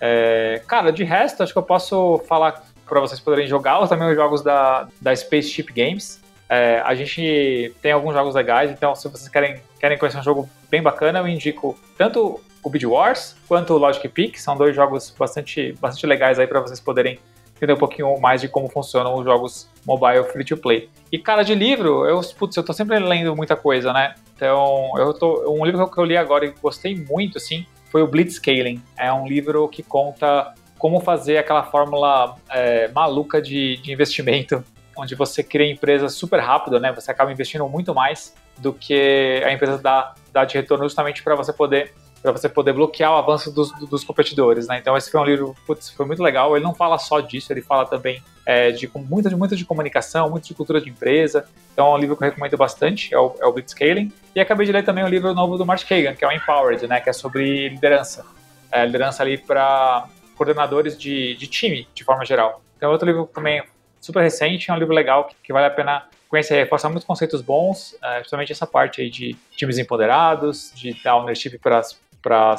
É, cara, de resto, acho que eu posso falar para vocês poderem jogar também os jogos da, da Spaceship Games. É, a gente tem alguns jogos legais, então se vocês querem, querem conhecer um jogo bem bacana, eu indico tanto o Bid Wars quanto o Logic Peak, são dois jogos bastante, bastante legais aí para vocês poderem entender um pouquinho mais de como funcionam os jogos mobile free to play. E cara de livro, eu, putz, eu tô sempre lendo muita coisa, né? Então, eu tô, um livro que eu li agora e gostei muito, assim, foi o Blitzscaling. É um livro que conta como fazer aquela fórmula é, maluca de, de investimento, [LAUGHS] onde você cria empresas super rápido, né? Você acaba investindo muito mais do que a empresa dá, dá de retorno justamente para você poder para você poder bloquear o avanço dos, dos competidores, né? Então esse foi um livro, putz, foi muito legal. Ele não fala só disso, ele fala também é, de com- muito, de comunicação, muito de cultura de empresa. Então é um livro que eu recomendo bastante, é o, é o Blitzscaling. E acabei de ler também o livro novo do Mark Kagan, que é o Empowered, né? Que é sobre liderança, é, liderança ali para coordenadores de, de time, de forma geral. Então outro livro também super recente, é um livro legal que, que vale a pena conhecer, reforçar muitos conceitos bons, uh, principalmente essa parte aí de times empoderados, de dar ownership para as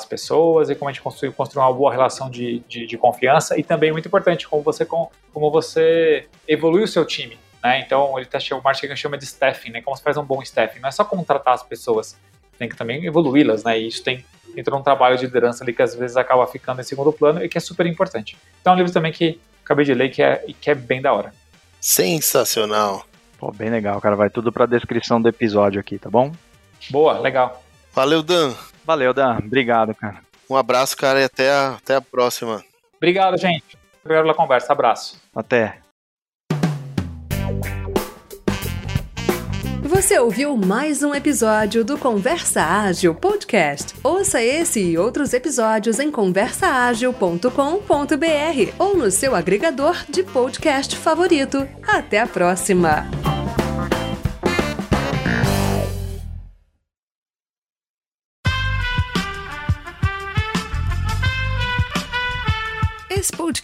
pessoas e como a gente construir, construir uma boa relação de, de, de, confiança e também muito importante como você como você evolui o seu time né? então ele tá, o Martin chama de staffing né como você faz um bom staffing não é só contratar as pessoas tem que também evoluí-las né e isso tem entrou um trabalho de liderança ali que às vezes acaba ficando em segundo plano e que é super importante então é um livro também que acabei de ler que é que é bem da hora sensacional Pô, bem legal, cara. Vai tudo pra descrição do episódio aqui, tá bom? Boa, legal. Valeu, Dan. Valeu, Dan. Obrigado, cara. Um abraço, cara, e até a, até a próxima. Obrigado, gente. Obrigado pela conversa. Abraço. Até. Você ouviu mais um episódio do Conversa Ágil Podcast. Ouça esse e outros episódios em conversaagil.com.br ou no seu agregador de podcast favorito. Até a próxima!